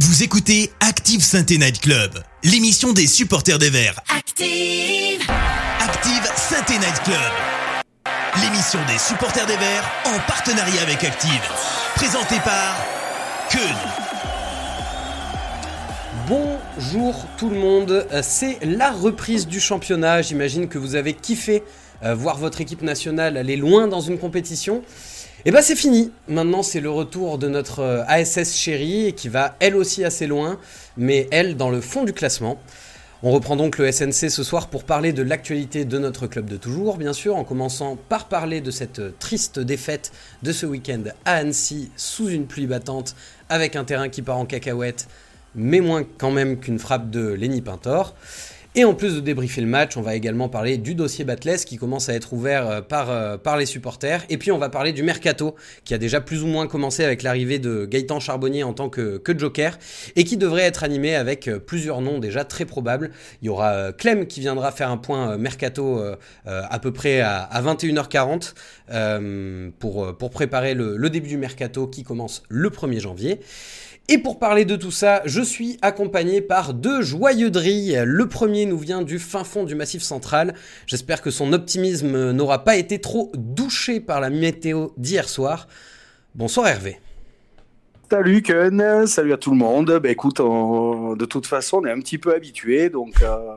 Vous écoutez Active Sainte Night Club, l'émission des supporters des Verts. Active. Active Sainte Night Club, l'émission des supporters des Verts en partenariat avec Active. Présentée par Keun. Bonjour tout le monde, Euh, c'est la reprise du championnat. J'imagine que vous avez kiffé euh, voir votre équipe nationale aller loin dans une compétition. Et bah c'est fini. Maintenant c'est le retour de notre euh, ASS chérie qui va elle aussi assez loin, mais elle dans le fond du classement. On reprend donc le SNC ce soir pour parler de l'actualité de notre club de toujours, bien sûr, en commençant par parler de cette triste défaite de ce week-end à Annecy sous une pluie battante avec un terrain qui part en cacahuète mais moins quand même qu'une frappe de Lenny Pintor. Et en plus de débriefer le match, on va également parler du dossier Batless qui commence à être ouvert euh, par, euh, par les supporters. Et puis on va parler du mercato qui a déjà plus ou moins commencé avec l'arrivée de Gaëtan Charbonnier en tant que, que joker et qui devrait être animé avec euh, plusieurs noms déjà très probables. Il y aura Clem qui viendra faire un point mercato à peu près à, à 21h40 euh, pour, pour préparer le, le début du mercato qui commence le 1er janvier. Et pour parler de tout ça, je suis accompagné par deux joyeux drilles. Le premier nous vient du fin fond du Massif Central. J'espère que son optimisme n'aura pas été trop douché par la météo d'hier soir. Bonsoir Hervé. Salut Ken, salut à tout le monde. Bah écoute, de toute façon, on est un petit peu habitué, donc euh,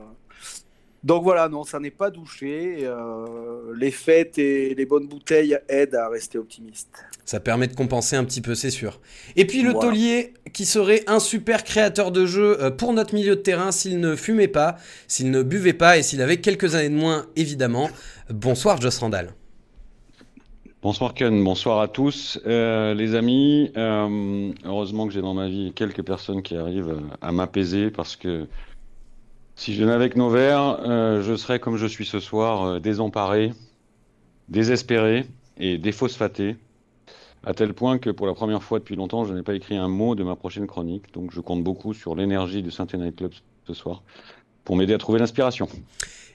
donc voilà, non, ça n'est pas douché. Euh, les fêtes et les bonnes bouteilles aident à rester optimiste. Ça permet de compenser un petit peu, c'est sûr. Et puis le Voilà. taulier qui serait un super créateur de jeu euh, pour notre milieu de terrain s'il ne fumait pas, s'il ne buvait pas et s'il avait quelques années de moins, évidemment. Bonsoir Joss Randall. Bonsoir Ken, bonsoir à tous Euh, les amis. euh, heureusement que j'ai dans ma vie quelques personnes qui arrivent à m'apaiser parce que si je n'avais que nos verres, euh, je serais comme je suis ce soir, euh, désemparé, désespéré et déphosphaté, à tel point que pour la première fois depuis longtemps, je n'ai pas écrit un mot de ma prochaine chronique. Donc je compte beaucoup sur l'énergie du Saint Night Club ce soir pour m'aider à trouver l'inspiration.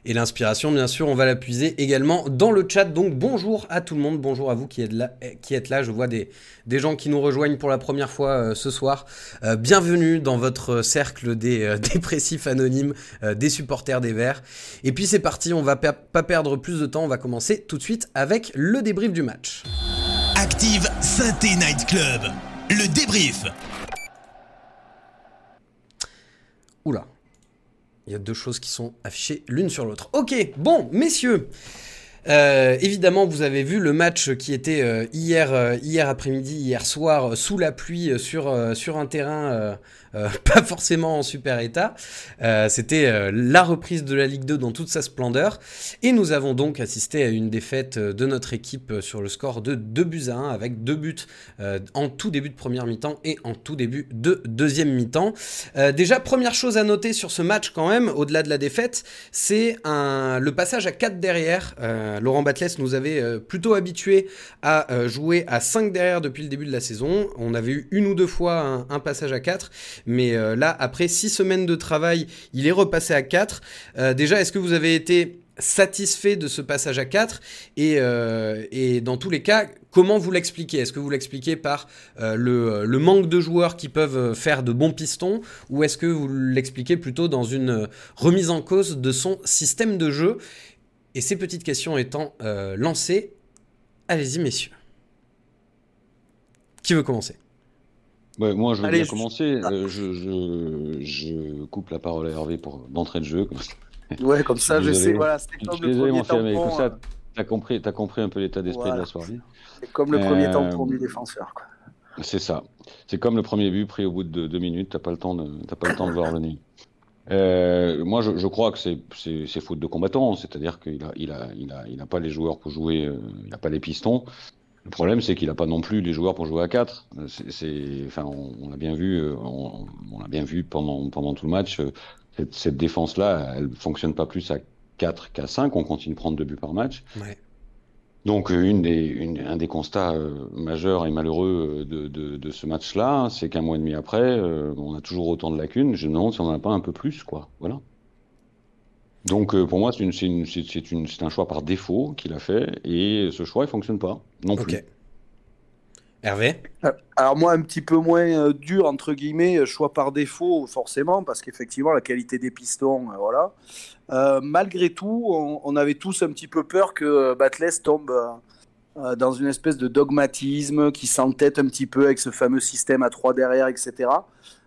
Et l'inspiration, bien sûr, on va la puiser également dans le chat. Donc bonjour à tout le monde, bonjour à vous qui êtes là. Je vois des, gens qui nous rejoignent pour la première fois euh, ce soir. Euh, bienvenue dans votre cercle des euh, dépressifs anonymes, des supporters des Verts. Et puis c'est parti, on va pas perdre plus de temps. On va commencer tout de suite avec le débrief du match. Active Sainte Night Club, le débrief. Oula. Il y a deux choses qui sont affichées l'une sur l'autre. Ok, bon, messieurs. euh, évidemment, vous avez vu le match qui était euh, hier, euh, hier après-midi, hier soir, sous la pluie, sur un terrain euh, pas forcément en super état. Euh, C'était euh, la reprise de la Ligue 2 dans toute sa splendeur. Et nous avons donc assisté à une défaite de notre équipe sur le score de 2 buts à 1, avec deux buts en tout début de première mi-temps et en tout début de deuxième mi-temps. Déjà, première chose à noter sur ce match quand même, au-delà de la défaite, c'est le passage à 4 derrière. Laurent Batles nous avait plutôt habitué à jouer à 5 derrière depuis le début de la saison. On avait eu une ou deux fois un, un passage à 4, mais euh, là, après 6 semaines de travail, il est repassé à 4. Euh, déjà, est-ce que vous avez été satisfait de ce passage à 4 et, euh, et dans tous les cas, comment vous l'expliquez? Est-ce que vous l'expliquez par le, manque de joueurs qui peuvent faire de bons pistons? Ou est-ce que vous l'expliquez plutôt dans une remise en cause de son système de jeu? Et ces petites questions étant lancées, allez-y messieurs. Qui veut commencer? Ouais, moi, je veux Allez, bien je- commencer. Euh, je, je, je coupe la parole à Hervé pour d'entrée de jeu. Ouais, comme ça, je sais, voilà, c'était comme le premier tampon, comme ça, euh, t'as compris, t'as compris un peu l'état d'esprit de la soirée. c'est comme le premier Euh, tampon du défenseur. Quoi. C'est ça. C'est comme le premier but pris au bout de deux minutes. T'as pas le temps de, t'as pas le temps de voir venir. Euh, moi, je, je crois que c'est, faute de combattant. C'est-à-dire qu'il a, il a, il a, il a pas les joueurs pour jouer. euh, il a pas les pistons. Le problème, c'est qu'il a pas non plus les joueurs pour jouer à 4. C'est, c'est, enfin, on, on l'a bien vu, euh, on, on l'a bien vu pendant, pendant tout le match. euh, Cette, cette défense-là, elle fonctionne pas plus à 4 qu'à 5. On continue de prendre deux buts par match. Ouais. Donc, euh, une des, une- un des constats euh, majeurs et malheureux de, de, de ce match-là, c'est qu'un mois et demi après, euh, on a toujours autant de lacunes. Je me demande si on n'en a pas un peu plus, quoi. Voilà. Donc, euh, pour moi, c'est une, c'est une, c'est c'est une, c'est un choix par défaut qu'il a fait, et ce choix, il fonctionne pas, non plus. Hervé? Alors moi, un petit peu moins dur, entre guillemets, choix par défaut, forcément, parce qu'effectivement, la qualité des pistons, voilà. malgré tout, on, avait tous un petit peu peur que Batles tombe dans une espèce de dogmatisme, qui s'entête un petit peu avec ce fameux système à 3 derrière, etc.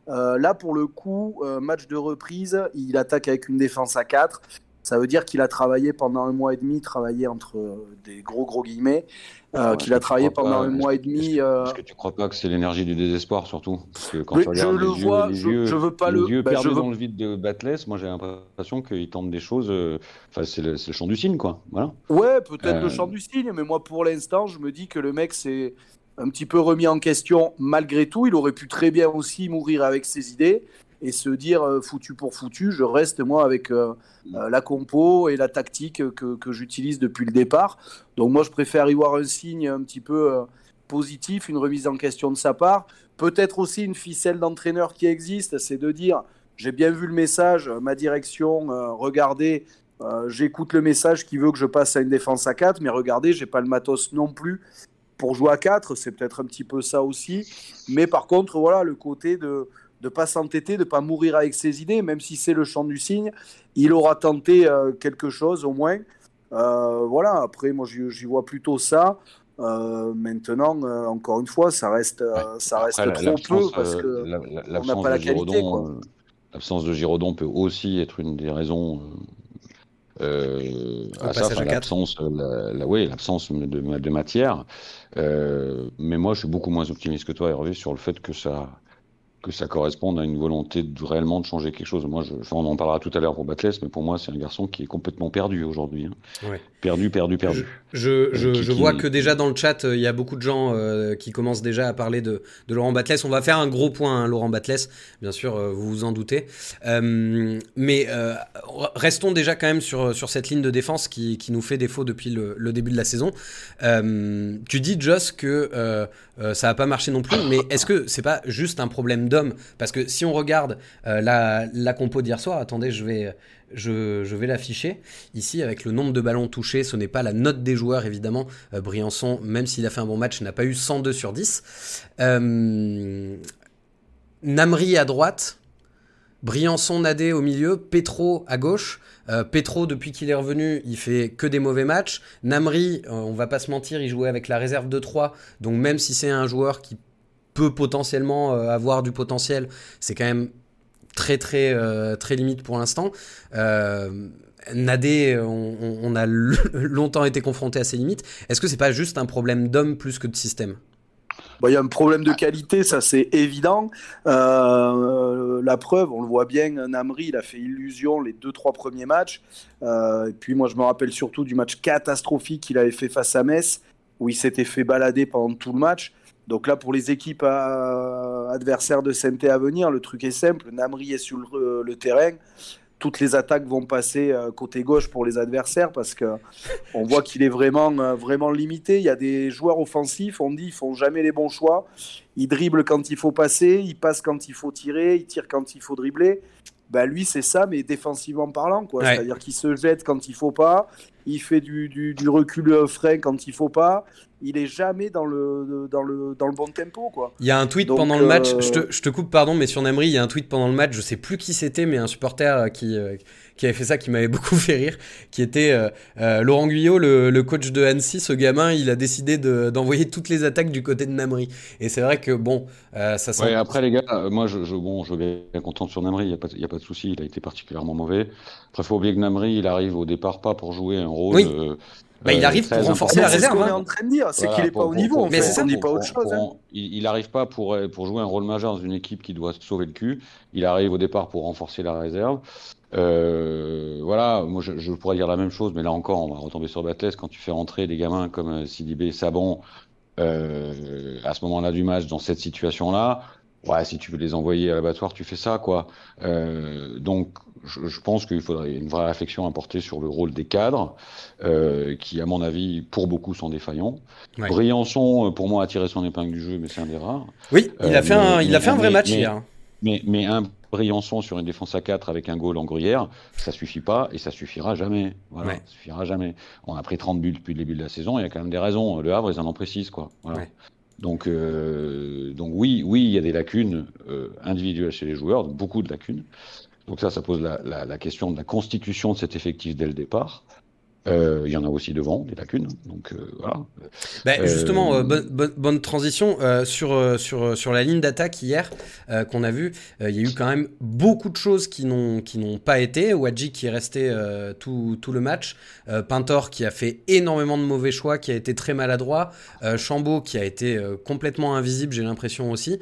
Euh, là, pour le coup, euh, match de reprise, il attaque avec une défense à 4. Ça veut dire qu'il a travaillé pendant un mois et demi, travaillé entre euh, des gros gros guillemets, qu'il a travaillé pendant un mois et demi. Est-ce que tu crois pas que c'est l'énergie du désespoir surtout? Parce que quand tu je le vois, yeux, je, veux pas les le. yeux bah, perdus veux... dans le vide de Batless, moi j'ai l'impression qu'il tente des choses. Enfin, c'est le, le, chant du cygne, quoi. Voilà. Ouais, peut-être le chant du cygne, mais moi pour l'instant, je me dis que le mec c'est un petit peu remis en question malgré tout. Il aurait pu très bien aussi mourir avec ses idées et se dire euh, foutu pour foutu, je reste moi avec euh, euh, la compo et la tactique que, que j'utilise depuis le départ. Donc moi je préfère y voir un signe un petit peu positif, une remise en question de sa part. Peut-être aussi une ficelle d'entraîneur qui existe, c'est de dire j'ai bien vu le message, ma direction, regardez, j'écoute le message qui veut que je passe à une défense à 4, mais regardez, j'ai pas le matos non plus pour jouer à 4, c'est peut-être un petit peu ça aussi. Mais par contre, voilà, le côté de ne pas s'entêter, de ne pas mourir avec ses idées, même si c'est le champ du cygne, il aura tenté euh, quelque chose au moins. Euh, voilà, après, moi, j'y vois plutôt ça. Euh, maintenant, encore une fois, ça reste, ça reste trop peu parce qu'on n'a pas la qualité. L'absence de Giraudon peut aussi être une des raisons euh, à ça, l'absence, la, la, oui, l'absence de, de, matière. Euh, mais moi, je suis beaucoup moins optimiste que toi, Hervé, sur le fait que ça, que ça corresponde à une volonté de réellement de changer quelque chose. Moi, je, on en parlera tout à l'heure pour Batless, mais pour moi, c'est un garçon qui est complètement perdu aujourd'hui. Hein. Ouais. Perdu, perdu, perdu. Je, je, je, vois que déjà dans le chat, euh, il y a beaucoup de gens euh, qui commencent déjà à parler de, de, Laurent Batless. On va faire un gros point, hein, Laurent Batless, bien sûr, euh, vous vous en doutez. Euh, mais euh, restons déjà quand même sur, sur cette ligne de défense qui, qui nous fait défaut depuis le, le début de la saison. Euh, tu dis, Joss, que ça n'a pas marché non plus, mais est-ce que c'est pas juste un problème d'homme? Parce que si on regarde la, la compo d'hier soir, attendez, je vais l'afficher ici avec le nombre de ballons touchés. Ce n'est pas la note des joueurs, évidemment. Euh, Briançon, même s'il a fait un bon match, n'a pas eu 102 sur 10. Euh, Namri à droite. Briançon, Nadé au milieu, Petro à gauche. Euh, Petro, depuis qu'il est revenu, il fait que des mauvais matchs. Namri, euh, on va pas se mentir, il jouait avec la réserve de 3. Donc même si c'est un joueur qui peut potentiellement euh, avoir du potentiel, c'est quand même très très très limite pour l'instant. Nadé, on, on, a longtemps été confronté à ses limites. Est-ce que c'est pas juste un problème d'homme plus que de système? Il y a un problème de qualité, ça c'est évident. Euh, la preuve, on le voit bien, Namri, il a fait illusion les deux, trois premiers matchs. Euh, et puis moi, je me rappelle surtout du match catastrophique qu'il avait fait face à Metz, où il s'était fait balader pendant tout le match. Donc là, pour les équipes euh, adversaires de Sainté à venir, le truc est simple. Namri est sur le, le terrain. Toutes les attaques vont passer euh, côté gauche pour les adversaires parce que on voit qu'il est vraiment, euh, vraiment limité. Il y a des joueurs offensifs, on dit, ils font jamais les bons choix. Ils dribblent quand il faut passer, ils passent quand il faut tirer, ils tirent quand il faut dribbler. Bah lui, c'est ça, mais défensivement parlant, quoi. Ouais. C'est-à-dire qu'il se jette quand il faut pas, il fait du, du, du recul frein quand il faut pas, il est jamais dans le, dans le, dans le bon tempo. Quoi. Il y a un tweet Donc, pendant le match, euh, je, te, je te coupe, pardon, mais sur Namri, il y a un tweet pendant le match, je sais plus qui c'était, mais un supporter qui, euh, qui avait fait ça qui m'avait beaucoup fait rire, qui était euh, euh, Laurent Guyot, le, le, coach de Annecy. Ce gamin, il a décidé d'envoyer de, toutes les attaques du côté de Namri. Et c'est vrai que bon, euh, ça sent. Ouais, après, les gars, moi, je, je, bon, je vais bien content sur Namri, il n'y a, pas, y a pas de souci, il a été particulièrement mauvais. Après, il faut oublier que Namri, il arrive au départ pas pour jouer un rôle. Oui. Bah, il arrive pour renforcer la réserve. C'est ce qu'on hein. est en train de dire, c'est Voilà, qu'il n'est pas au niveau. pour- en Mais fait. c'est ça, on dit pas autre chose. hein. il, il arrive pas pour, pour jouer un rôle majeur dans une équipe qui doit se sauver le cul. Il arrive au départ pour renforcer la réserve. Euh, voilà, moi je, je pourrais dire la même chose, mais là encore, on va retomber sur Batless. Quand tu fais rentrer des gamins comme euh, Sidibé, Sabon, euh, à ce moment-là du match, dans cette situation-là, ouais, si tu veux les envoyer à l'abattoir, tu fais ça, quoi. Euh, donc, je, je pense qu'il faudrait une vraie réflexion à porter sur le rôle des cadres, euh, qui, à mon avis, pour beaucoup, sont défaillants. Ouais. Briançon, euh, pour moi, a tiré son épingle du jeu, mais c'est un des rares. Oui, il a Euh, fait un, mais- il a fait un vrai mais- match mais- hier. Mais, mais un Briançon sur une défense à 4 avec un goal en gruyère, ça suffit pas et ça suffira jamais. Voilà, Ouais. ça suffira jamais. On a pris 30 buts depuis le début de la saison, il y a quand même des raisons. Le Havre, ils en ont précisent, quoi. Voilà. Ouais. Donc, donc oui, oui, il y a des lacunes individuelles chez les joueurs, beaucoup de lacunes. Donc ça, ça pose la, la, question de la constitution de cet effectif dès le départ. Euh, il y en a aussi devant, des lacunes. Donc euh, voilà. Bah, justement, euh, bonne, bonne, transition sur, sur, sur la ligne d'attaque hier qu'on a vu. Il y a eu quand même beaucoup de choses qui n'ont qui n'ont pas été. Wadji qui est resté tout, tout le match. Pintor qui a fait énormément de mauvais choix, qui a été très maladroit. Chambaud qui a été complètement invisible, j'ai l'impression aussi.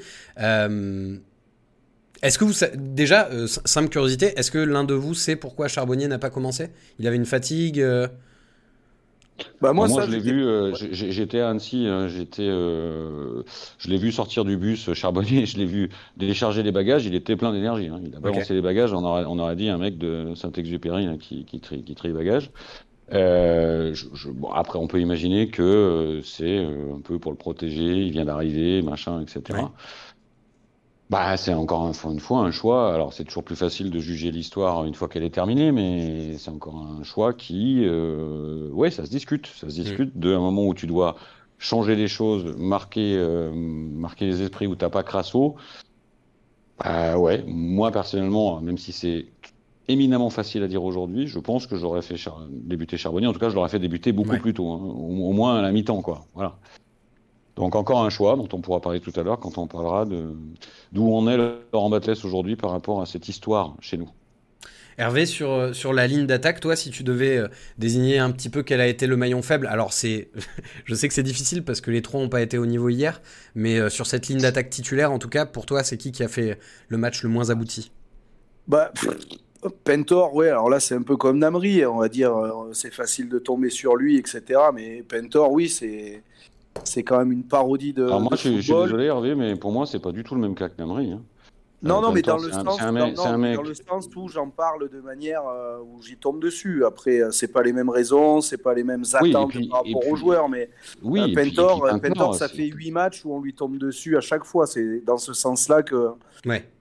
Est-ce que vous déjà euh, simple curiosité, est-ce que l'un de vous sait pourquoi Charbonnier n'a pas commencé? Il avait une fatigue euh bah moi, je l'ai vu, euh, j'étais à Annecy, hein, j'étais, je l'ai vu sortir du bus Charbonnier, je l'ai vu décharger les bagages, il était plein d'énergie. Hein. il a balancé les bagages, on aurait, on aurait dit un mec de Saint-Exupéry hein, qui, qui, trie, qui trie les bagages. bon, après, on peut imaginer que c'est un peu pour le protéger, il vient d'arriver, machin, etc. Bah, c'est encore une fois un choix. Alors, c'est toujours plus facile de juger l'histoire une fois qu'elle est terminée, mais c'est encore un choix qui, euh, ouais, ça se discute. Ça se discute de un moment où tu dois changer les choses, marquer, euh, marquer les esprits où t'as pas crasso. Bah, ouais, moi personnellement, même si c'est éminemment facile à dire aujourd'hui, je pense que j'aurais fait débuter Charbonnier. En tout cas, je l'aurais fait débuter beaucoup plus tôt, hein. au, au, moins à la mi-temps, quoi. Voilà. Donc encore un choix dont on pourra parler tout à l'heure quand on parlera de d'où on est Laurent Batles aujourd'hui par rapport à cette histoire chez nous. Hervé, sur, euh, sur la ligne d'attaque, toi, si tu devais euh, désigner un petit peu quel a été le maillon faible, alors c'est, je sais que c'est difficile parce que les trois n'ont pas été au niveau hier, mais euh, sur cette ligne d'attaque titulaire, en tout cas, pour toi, c'est qui qui a fait le match le moins abouti? Bah, Pentor, ouais, alors là, c'est un peu comme Namri, on va dire, c'est facile de tomber sur lui, etc. Mais Pentor, oui, c'est c'est quand même une parodie de. Alors moi, je, suis désolé, Hervé, mais pour moi, c'est pas du tout le même cas que Namri. Hein. Non, non, mais dans le, sens, dans le sens où j'en parle de manière euh, où j'y tombe dessus. Après, euh, c'est pas les mêmes raisons, c'est pas les mêmes attentes par rapport aux joueurs, mais oui, euh, Pentor, Pentor ça fait 8 matchs où on lui tombe dessus à chaque fois. C'est dans ce sens-là que,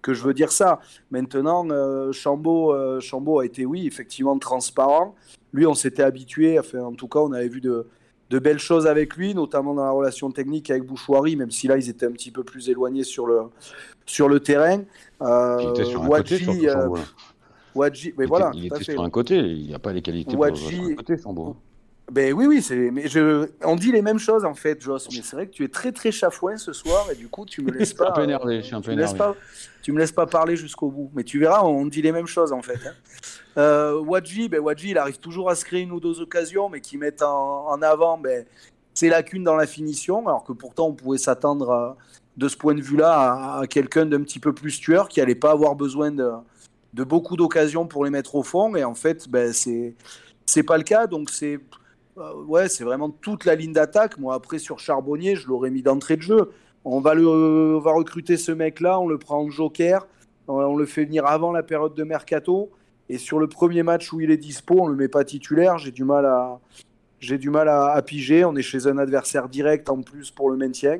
que je veux dire ça. Maintenant, Chambaud, Chambaud a été, oui, effectivement transparent. Lui, on s'était habitué, enfin, en tout cas, on avait vu de de belles choses avec lui, notamment dans la relation technique avec Bouchouari, même si là ils étaient un petit peu plus éloignés sur le, sur le terrain. Euh, il était sur un côté, euh, mais voilà, il était sur un côté, il n'y a pas les qualités pour sur un côté, Ben oui, oui, c'est, mais je, on dit les mêmes choses en fait, Joss. Mais c'est vrai que tu es très très chafouin ce soir et du coup tu me laisses pas. un peu énervé, je suis un peu énervé. Tu me laisses pas parler jusqu'au bout. Mais tu verras, on dit les mêmes choses en fait. Hein. Euh, Wadji, ben, Wadji, il arrive toujours à se créer une ou deux occasions, mais qui mettent en, avant ben, ses lacunes dans la finition, alors que pourtant on pouvait s'attendre de ce point de vue-là à, quelqu'un d'un petit peu plus tueur, qui n'allait pas avoir besoin de, beaucoup d'occasions pour les mettre au fond, et en fait, ben, c'est pas le cas, donc c'est euh, ouais, vraiment toute la ligne d'attaque. Moi, après sur Charbonnier, je l'aurais mis d'entrée de jeu. On va le, on va recruter ce mec-là, on le prend en joker, on le fait venir avant la période de mercato. Et sur le premier match où il est dispo, on le met pas titulaire. J'ai du mal à, j'ai du mal à, piger. On est chez un adversaire direct en plus pour le maintien.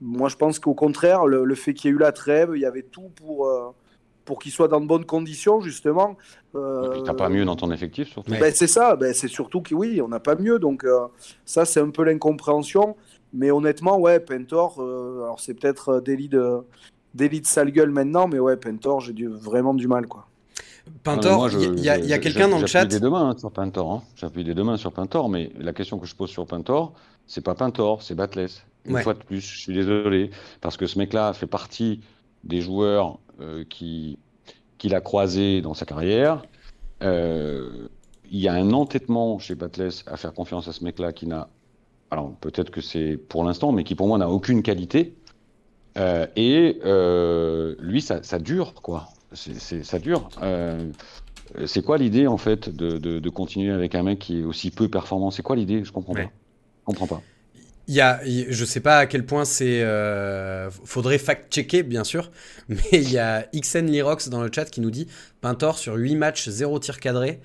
Moi, je pense qu'au contraire, le, fait qu'il y ait eu la trêve, il y avait tout pour, euh, pour qu'il soit dans de bonnes conditions, justement. Euh, tu n'as pas mieux dans ton effectif, surtout. Ben, c'est ça, ben, c'est surtout que oui, on n'a pas mieux. Donc, euh, ça, c'est un peu l'incompréhension. Mais honnêtement, ouais, Pentor, euh, alors c'est peut-être délit de, délit de sale gueule maintenant, mais ouais, Pentor, j'ai vraiment du mal, quoi. Pintor, il y a, quelqu'un dans le chat. J'appuie des deux mains sur Pintor. Hein. J'appuie des deux mains sur Pintor, mais la question que je pose sur Pintor, c'est pas Pintor, c'est Batless. Une fois de plus, je suis désolé, parce que ce mec-là fait partie des joueurs euh, qui qu'il a croisé dans sa carrière. Euh, il y a un entêtement chez Batless à faire confiance à ce mec-là qui n'a, alors peut-être que c'est pour l'instant, mais qui pour moi n'a aucune qualité. Euh, et lui, ça, ça dure, quoi c'est, ça dure. Euh, c'est quoi l'idée en fait de, de, continuer avec un mec qui est aussi peu performant? C'est quoi l'idée? Je comprends pas. Je comprends pas. Il y a, je sais pas à quel point c'est. Euh, faudrait fact-checker, bien sûr. Mais il y a XN Lirox dans le chat qui nous dit Pintor sur 8 matchs, 0 tir cadré.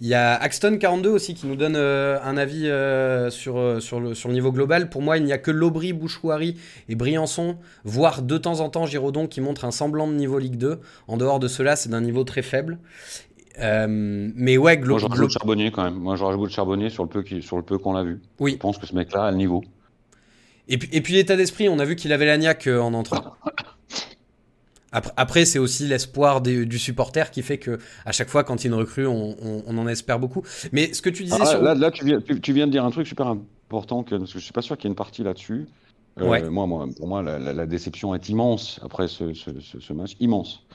Il y a Axton42 aussi qui nous donne euh, un avis euh, sur, sur, le, sur le niveau global. Pour moi, il n'y a que Lobry, Bouchouari et Briançon, voire de temps en temps Giraudon qui montre un semblant de niveau Ligue 2. En dehors de cela, c'est d'un niveau très faible. mais ouais, Moi, je rajoute Charbonnier quand même. Moi, je rajoute Charbonnier sur le peu, sur le peu qu'on l'a vu. Oui. Je pense que ce mec-là a le niveau. Et puis, et puis l'état d'esprit, on a vu qu'il avait l'agnac en entrant. Après, c'est aussi l'espoir du supporter qui fait que à chaque fois, quand il y a une recrue, on, en espère beaucoup. Mais ce que tu disais ah, sur... Là, là tu, viens, tu, viens, de dire un truc super important, que, parce que je suis pas sûr qu'il y ait une partie là-dessus. Euh, moi, moi, pour moi, la, déception est immense après ce, ce, match, immense.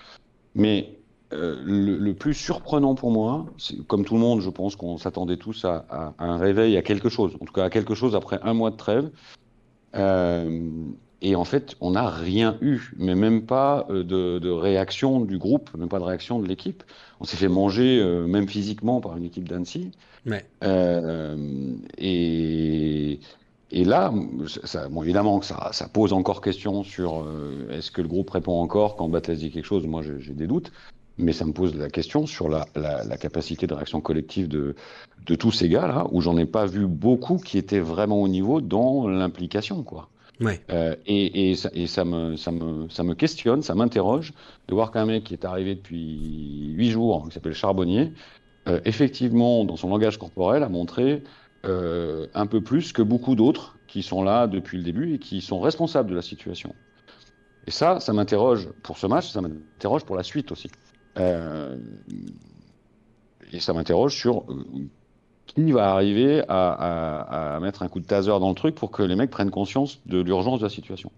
Mais euh, le, plus surprenant pour moi, comme tout le monde, je pense qu'on s'attendait tous à, à, un réveil, à quelque chose, en tout cas à quelque chose après un mois de trêve. Euh, et en fait, on n'a rien eu, mais même pas euh, de, réaction du groupe, même pas de réaction de l'équipe. On s'est fait manger, euh, même physiquement, par une équipe d'Annecy. Euh, et, et, là, ça, bon, évidemment que ça, ça, pose encore question sur est-ce que le groupe répond encore quand Batles dit quelque chose? Moi, j'ai des doutes. Mais ça me pose la question sur la, la, la capacité de réaction collective de, de tous ces gars-là, où j'en ai pas vu beaucoup qui étaient vraiment au niveau dans l'implication, quoi. Euh, et, et, ça, et ça, me, ça, me, ça me questionne, ça m'interroge de voir qu'un mec qui est arrivé depuis huit jours, qui s'appelle Charbonnier, euh, effectivement, dans son langage corporel, a montré euh, un peu plus que beaucoup d'autres qui sont là depuis le début et qui sont responsables de la situation. Et ça, ça m'interroge pour ce match, ça m'interroge pour la suite aussi. Et ça m'interroge sur qui va arriver à, mettre un coup de taser dans le truc pour que les mecs prennent conscience de l'urgence de la situation.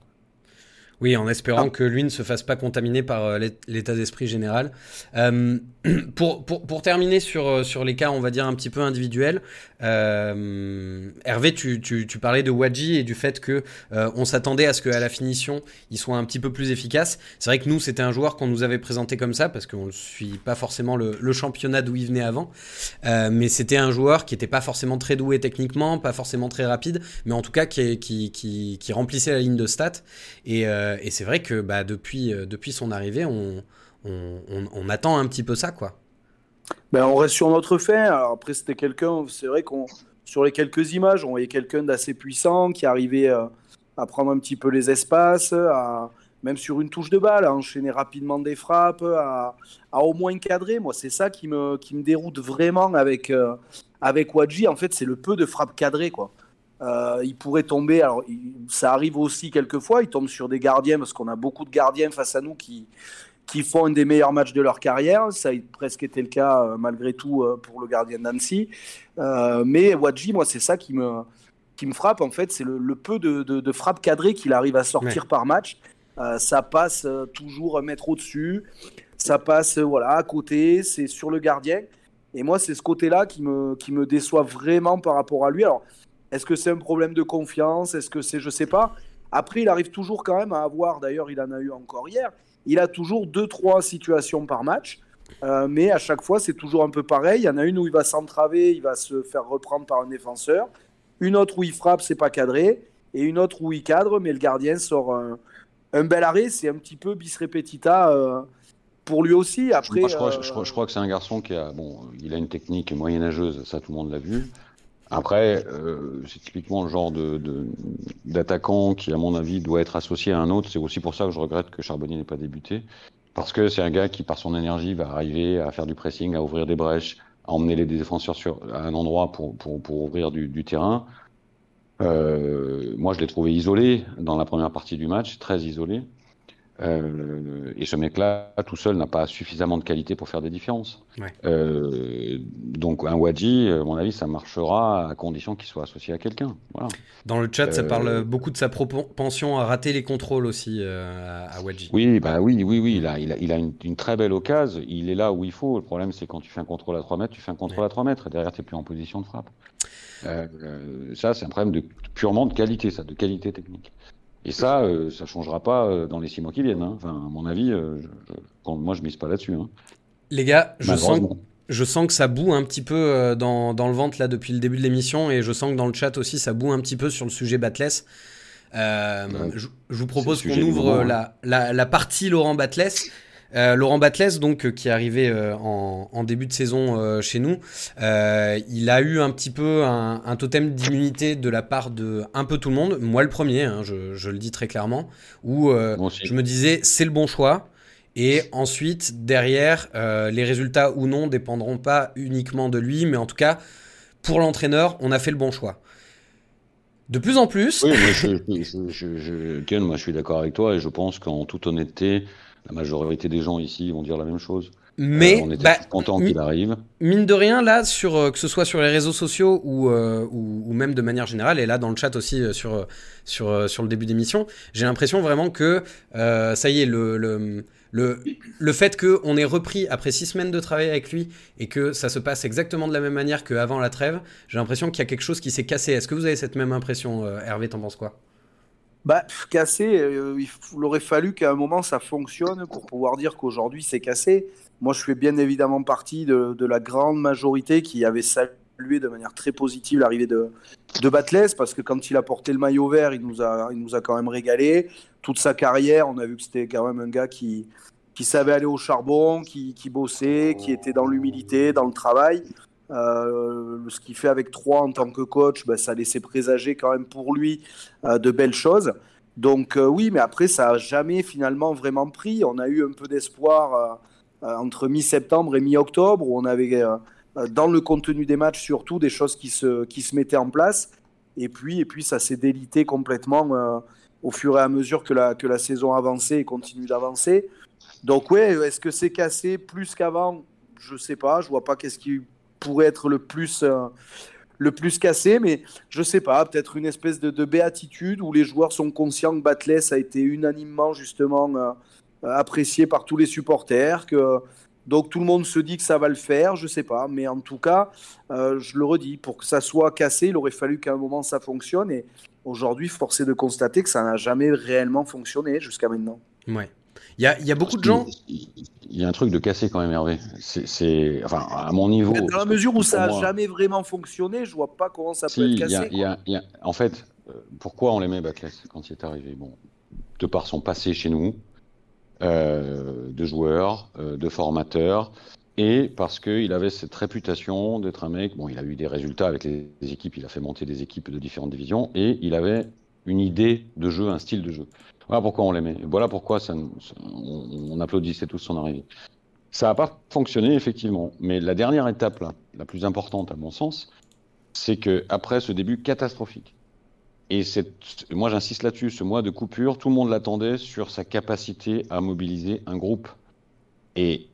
Oui, en espérant ah. que lui ne se fasse pas contaminer par euh, l'état d'esprit général. Euh, pour, pour, pour, terminer sur, euh, sur les cas, on va dire un petit peu individuels, euh, Hervé, tu, tu, tu, parlais de Wadji et du fait que euh, on s'attendait à ce qu'à la finition, il soit un petit peu plus efficace. C'est vrai que nous, c'était un joueur qu'on nous avait présenté comme ça, parce qu'on ne suit pas forcément le, le championnat d'où il venait avant. mais c'était un joueur qui n'était pas forcément très doué techniquement, pas forcément très rapide, mais en tout cas qui, qui, qui, qui remplissait la ligne de stats. Et euh, et c'est vrai que bah, depuis, euh, depuis son arrivée, on, on, attend un petit peu ça, quoi. Ben, on reste sur notre fait. après, c'était quelqu'un, c'est vrai qu'on, sur les quelques images, on voyait quelqu'un d'assez puissant qui arrivait euh, à prendre un petit peu les espaces, à, même sur une touche de balle, à enchaîner rapidement des frappes, à, au moins cadrer. Moi, c'est ça qui me, qui me déroute vraiment avec, avec Wadji. En fait, c'est le peu de frappes cadrées, quoi. Euh, il pourrait tomber, alors ça arrive aussi quelquefois, il tombe sur des gardiens, parce qu'on a beaucoup de gardiens face à nous qui, qui font un des meilleurs matchs de leur carrière. Ça a presque été le cas euh, malgré tout euh, pour le gardien Nancy. mais Wadji, moi, c'est ça qui me, qui me frappe, en fait, c'est le, peu de, de, frappes cadrées qu'il arrive à sortir par match. ça passe toujours un mètre au-dessus, ça passe voilà, à côté, c'est sur le gardien. Et moi, c'est ce côté-là qui me, qui me déçoit vraiment par rapport à lui. Alors, est-ce que c'est un problème de confiance? Est-ce que c'est, je sais pas. Après, il arrive toujours quand même à avoir, d'ailleurs, il en a eu encore hier, il a toujours deux, trois situations par match. Euh, mais à chaque fois, c'est toujours un peu pareil. Il y en a une où il va s'entraver, il va se faire reprendre par un défenseur. Une autre où il frappe, c'est pas cadré. Et une autre où il cadre, mais le gardien sort un, bel arrêt. C'est un petit peu bis repetita euh, pour lui aussi. Après, je, crois, je, crois, que c'est un garçon qui a, bon, il a une technique moyenâgeuse, ça tout le monde l'a vu. Après, euh, c'est typiquement le genre de, d'attaquant qui, à mon avis, doit être associé à un autre. C'est aussi pour ça que je regrette que Charbonnier n'ait pas débuté. Parce que c'est un gars qui, par son énergie, va arriver à faire du pressing, à ouvrir des brèches, à emmener les défenseurs sur, à un endroit pour, pour, pour ouvrir du, du terrain. Euh, moi, je l'ai trouvé isolé dans la première partie du match, très isolé. Euh, et ce mec-là, tout seul, n'a pas suffisamment de qualité pour faire des différences. Euh, donc un Wadji, à mon avis, ça marchera à condition qu'il soit associé à quelqu'un. Voilà. Dans le chat, ça euh, parle beaucoup de sa propension à rater les contrôles aussi à Wadji. Oui, bah oui, oui, oui. Il a, il a, il a une, très belle occasion. Il est là où il faut. Le problème, c'est quand tu fais un contrôle à 3 mètres, tu fais un contrôle à 3 mètres. Et derrière, tu n'es plus en position de frappe. ça, c'est un problème de, purement de qualité, ça, de qualité technique. Et ça, euh, ça ne changera pas euh, dans les six mois qui viennent. Hein. Enfin, à mon avis, euh, moi, je mise pas là-dessus. Hein. Les gars, je sens, je sens que ça boue un petit peu dans, dans, le ventre là depuis le début de l'émission et je sens que dans le chat aussi, ça boue un petit peu sur le sujet Batless. je, vous propose qu'on ouvre la, la, la, partie Laurent Batless. Euh, Laurent Batles, donc, euh, qui est arrivé euh, en, début de saison chez nous, il a eu un petit peu un, totem d'immunité de la part de un peu tout le monde. Moi, le premier, hein, je, le dis très clairement, où je me disais c'est le bon choix. Et ensuite, derrière, les résultats ou non dépendront pas uniquement de lui, mais en tout cas, pour l'entraîneur, on a fait le bon choix. De plus en plus. Oui, moi je, Ken, moi je suis d'accord avec toi et je pense qu'en toute honnêteté, la majorité des gens ici vont dire la même chose. Mais euh, on était bah, content qu'il arrive. Mine de rien, là, sur, euh, que ce soit sur les réseaux sociaux ou, euh, ou, ou, même de manière générale, et là dans le chat aussi sur, sur, sur le début d'émission, j'ai l'impression vraiment que ça y est, le, le, le, le fait qu'on ait repris après six semaines de travail avec lui et que ça se passe exactement de la même manière qu'avant la trêve, j'ai l'impression qu'il y a quelque chose qui s'est cassé. Est-ce que vous avez cette même impression, Hervé T'en penses quoi? Bah, cassé, il aurait fallu qu'à un moment ça fonctionne pour pouvoir dire qu'aujourd'hui c'est cassé. Moi, je fais bien évidemment partie de, la grande majorité qui avait salué de manière très positive l'arrivée de, de Batles, parce que quand il a porté le maillot vert, il nous a, quand même régalé. Toute sa carrière, on a vu que c'était quand même un gars qui, qui savait aller au charbon, qui, qui bossait, qui était dans l'humilité, dans le travail. Euh, ce qu'il fait avec trois en tant que coach, bah, ça laissait présager quand même pour lui euh, de belles choses. Donc euh, oui, mais après, ça n'a jamais finalement vraiment pris. On a eu un peu d'espoir entre mi-septembre et mi-octobre, où on avait dans le contenu des matchs surtout des choses qui se, qui se mettaient en place. Et puis, et puis ça s'est délité complètement au fur et à mesure que la, que la saison avançait et continue d'avancer. Donc ouais, est-ce que c'est cassé plus qu'avant? Je sais pas, je vois pas qu'est-ce qui pourrait être le plus, euh, le plus cassé, mais je sais pas, peut-être une espèce de, de, béatitude où les joueurs sont conscients que Batless a été unanimement justement euh, apprécié par tous les supporters, que donc tout le monde se dit que ça va le faire, je sais pas, mais en tout cas, euh, je le redis, pour que ça soit cassé, il aurait fallu qu'à un moment ça fonctionne, et aujourd'hui, force est de constater que ça n'a jamais réellement fonctionné jusqu'à maintenant. Ouais. Il y a, y a, beaucoup de gens. Il y a un truc de cassé quand même, Hervé. C'est, enfin, à mon niveau. Mais dans la mesure où ça n'a jamais vraiment fonctionné, je vois pas comment ça si, peut être cassé. Y a, y a, en fait, euh, pourquoi on l'aimait Backless quand il est arrivé? Bon, de par son passé chez nous, euh, de joueur, euh, de formateur, et parce qu'il avait cette réputation d'être un mec. Bon, il a eu des résultats avec les équipes, il a fait monter des équipes de différentes divisions, et il avait une idée de jeu, un style de jeu. Voilà pourquoi on l'aimait. Voilà pourquoi ça, on, on, applaudissait tous son arrivée. Ça n'a pas fonctionné effectivement, mais la dernière étape là, la plus importante à mon sens, c'est que après ce début catastrophique, et moi j'insiste là-dessus, ce mois de coupure, tout le monde l'attendait sur sa capacité à mobiliser un groupe. Et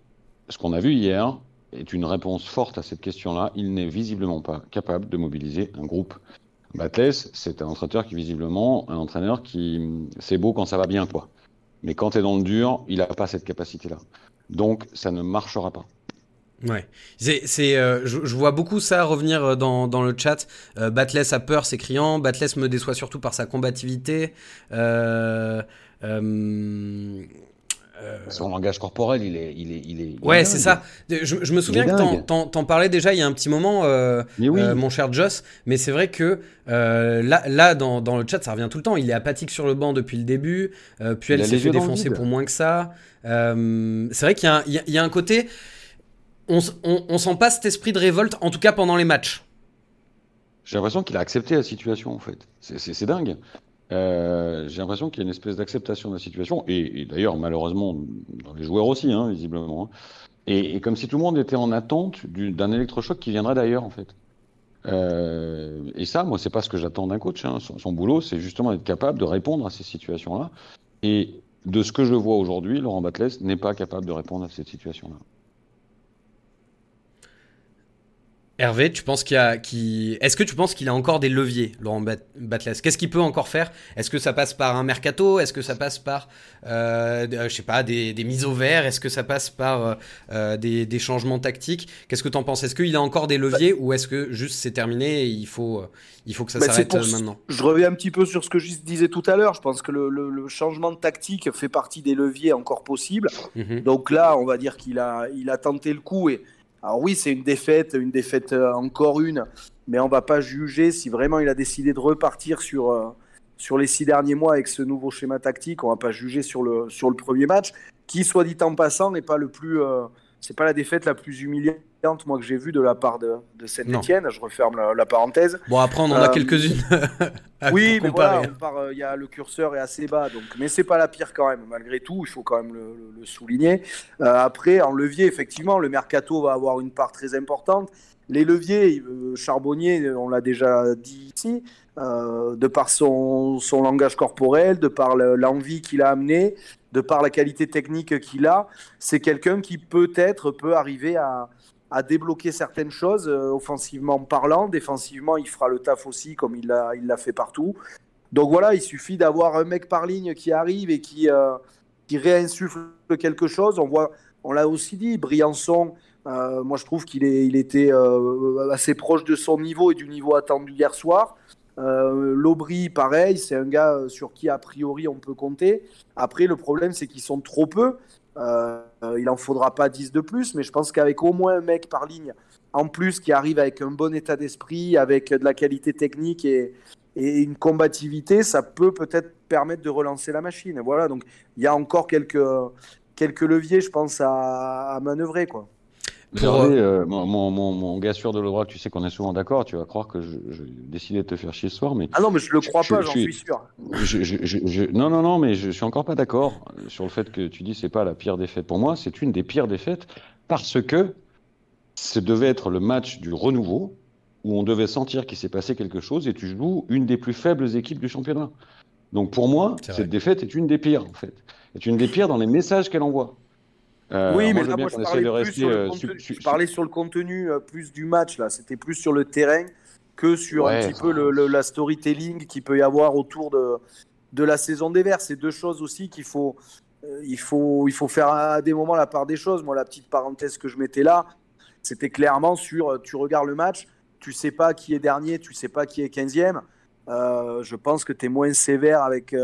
ce qu'on a vu hier est une réponse forte à cette question-là. Il n'est visiblement pas capable de mobiliser un groupe. Batless, c'est un entraîneur qui visiblement, un entraîneur qui, c'est beau quand ça va bien, quoi. Mais quand tu es dans le dur, il n'a pas cette capacité-là. Donc, ça ne marchera pas. Ouais, c'est, euh, je, vois beaucoup ça revenir dans, dans le chat. Euh, a peur, c'est criant. Batless me déçoit surtout par sa combativité. Euh, son langage corporel, il est, il est, il est. Ouais, c'est ça. Je, je, me souviens que t'en, t'en parlais déjà il y a un petit moment, euh, oui. euh, mon cher Joss. Mais c'est vrai que euh, là, là dans, dans, le chat, ça revient tout le temps. Il est apathique sur le banc depuis le début. puis elle s'est fait défoncer pour moins que ça. c'est vrai qu'il y a, il y un côté. On, on, on sent pas cet esprit de révolte, en tout cas pendant les matchs. J'ai l'impression qu'il a accepté la situation, en fait. C'est dingue. Euh, j'ai l'impression qu'il y a une espèce d'acceptation de la situation, et, d'ailleurs, malheureusement, dans les joueurs aussi, hein, visiblement. Et, et, comme si tout le monde était en attente d'un électrochoc qui viendrait d'ailleurs, en fait. Euh, et ça, moi, c'est pas ce que j'attends d'un coach. Hein. Son, son, boulot, c'est justement d'être capable de répondre à ces situations-là. Et de ce que je vois aujourd'hui, Laurent Batles n'est pas capable de répondre à cette situation-là. Hervé, tu penses qu'il a, qu est-ce que tu penses qu'il a encore des leviers, Laurent Batles? Qu'est-ce qu'il peut encore faire? Est-ce que ça passe par un mercato? Est-ce que ça passe par, euh, je sais pas, des, des, mises au vert? Est-ce que ça passe par euh, des, des, changements tactiques? Qu'est-ce que tu en penses? Est-ce qu'il a encore des leviers bah, ou est-ce que juste c'est terminé et il faut, il faut que ça bah, s'arrête maintenant? Je reviens un petit peu sur ce que je disais tout à l'heure. Je pense que le, le, le, changement de tactique fait partie des leviers encore possibles. Mm -hmm. Donc là, on va dire qu'il a, il a tenté le coup et alors oui, c'est une défaite, une défaite euh, encore une, mais on va pas juger si vraiment il a décidé de repartir sur, euh, sur les six derniers mois avec ce nouveau schéma tactique. On va pas juger sur le, sur le premier match, qui, soit dit en passant, n'est pas le plus, euh, c'est pas la défaite la plus humiliante moi que j'ai vue de la part de, de Saint-Etienne. Je referme la, la, parenthèse. Bon après on en a euh, quelques-unes. oui, mais voilà, il voilà, y a le curseur est assez bas, donc mais c'est pas la pire quand même. Malgré tout, il faut quand même le, le, le souligner. Euh, après en levier, effectivement, le mercato va avoir une part très importante. Les leviers, euh, Charbonnier, on l'a déjà dit ici, euh, de par son, son, langage corporel, de par l'envie qu'il a amené, de par la qualité technique qu'il a. C'est quelqu'un qui peut-être peut arriver à, à, débloquer certaines choses, euh, offensivement parlant. Défensivement, il fera le taf aussi, comme il l'a il fait partout. Donc voilà, il suffit d'avoir un mec par ligne qui arrive et qui, euh, qui réinsuffle quelque chose. On voit, on l'a aussi dit, Briançon, euh, moi je trouve qu'il il était assez proche de son niveau et du niveau attendu hier soir. L'Aubry, pareil, c'est un gars sur qui a priori on peut compter. Après, le problème, c'est qu'ils sont trop peu. Euh, il en faudra pas 10 de plus, mais je pense qu'avec au moins un mec par ligne en plus qui arrive avec un bon état d'esprit, avec de la qualité technique et, une combativité, ça peut peut-être permettre de relancer la machine. Voilà, donc il y a encore quelques, quelques leviers, je pense, à, à manœuvrer. Quoi. Euh, mon, mon, mon, gars sûr de l'Aubrac, tu sais qu'on est souvent d'accord, tu vas croire que je, je décidé de te faire chier ce soir, mais... Ah non, mais je le crois pas, j'en suis sûr. Je, non, non, non, mais je suis encore pas d'accord sur le fait que tu dis c'est pas la pire défaite. Pour moi, c'est une des pires défaites parce que ce devait être le match du renouveau où on devait sentir qu'il s'est passé quelque chose et tu joues une des plus faibles équipes du championnat. Donc pour moi, cette défaite est une des pires, en fait. Est une des pires dans les messages qu'elle envoie. Euh, oui, mais là, moi, je parlais, sur le euh, contenu, je parlais sur le contenu euh, plus du match. Là, c'était plus sur le terrain que sur un petit peu le, la storytelling qu'il peut y avoir autour de, de la saison des Verts. C'est deux choses aussi qu'il faut, il faut, il faut faire à des moments la part des choses. Moi, la petite parenthèse que je mettais là, c'était clairement sur tu regardes le match, tu sais pas qui est dernier, tu sais pas qui est 15e. je pense que tu es moins sévère avec,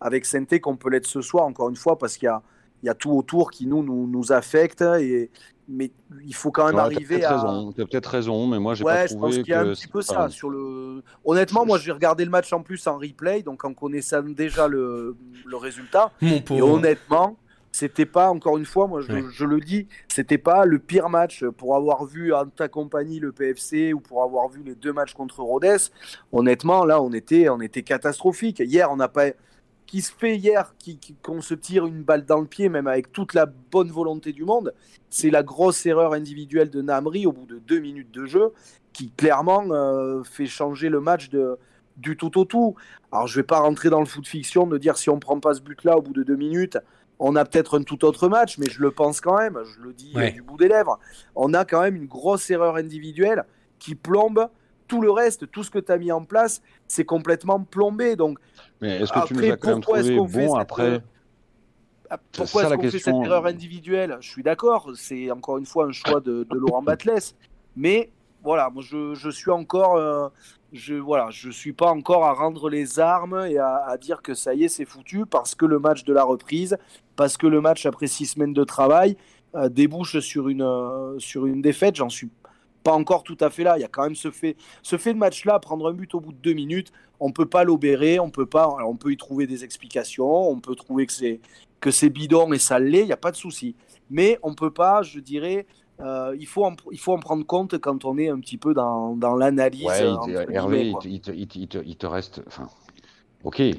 avec Sainté qu'on peut l'être ce soir, encore une fois, parce qu'il y a il y a tout autour qui nous, nous, nous affecte. Et, mais il faut quand même arriver as à. Tu as peut-être raison, mais moi, j'ai ouais, pas trouvé. Je pense qu'il y a un petit peu ça. Sur le... Honnêtement, moi, j'ai regardé le match en plus en replay, donc en connaissant déjà le, le résultat. Et honnêtement, c'était pas, encore une fois, moi, je, je le dis, c'était pas le pire match pour avoir vu en ta compagnie le PFC ou pour avoir vu les deux matchs contre Rodez. Honnêtement, là, on était, on était catastrophique. Hier, on n'a pas qui se fait hier, qu'on se tire une balle dans le pied, même avec toute la bonne volonté du monde, c'est la grosse erreur individuelle de Namri au bout de deux minutes de jeu, qui clairement euh, fait changer le match de, du tout au tout. Alors je vais pas rentrer dans le foot fiction de dire si on prend pas ce but-là au bout de deux minutes, on a peut-être un tout autre match, mais je le pense quand même, je le dis du bout des lèvres. On a quand même une grosse erreur individuelle qui plombe tout le reste, tout ce que tu as mis en place, c'est complètement plombé. Donc, Mais est-ce que tu nous as quand même trouvé bon après ah, pourquoi est-ce qu'on fait cette erreur individuelle? Je suis d'accord, c'est encore une fois un choix de, Laurent Batles, mais voilà, moi je, je suis encore, euh, je voilà, je suis pas encore à rendre les armes et à, dire que ça y est, c'est foutu parce que le match de la reprise, parce que le match après six semaines de travail euh, débouche sur une euh, sur une défaite. J'en suis pas encore tout à fait là. Il y a quand même ce fait, ce fait de match-là, prendre un but au bout de deux minutes, on peut pas l'obérer, on peut pas, on peut y trouver des explications, on peut trouver que c'est que c'est bidon et ça l'est, il n'y a pas de souci. Mais on peut pas, je dirais, euh, il, faut en, il faut en prendre compte quand on est un petit peu dans, dans l'analyse. Ouais, Hervé, il te, il, te, il te, reste, enfin, Ok, euh,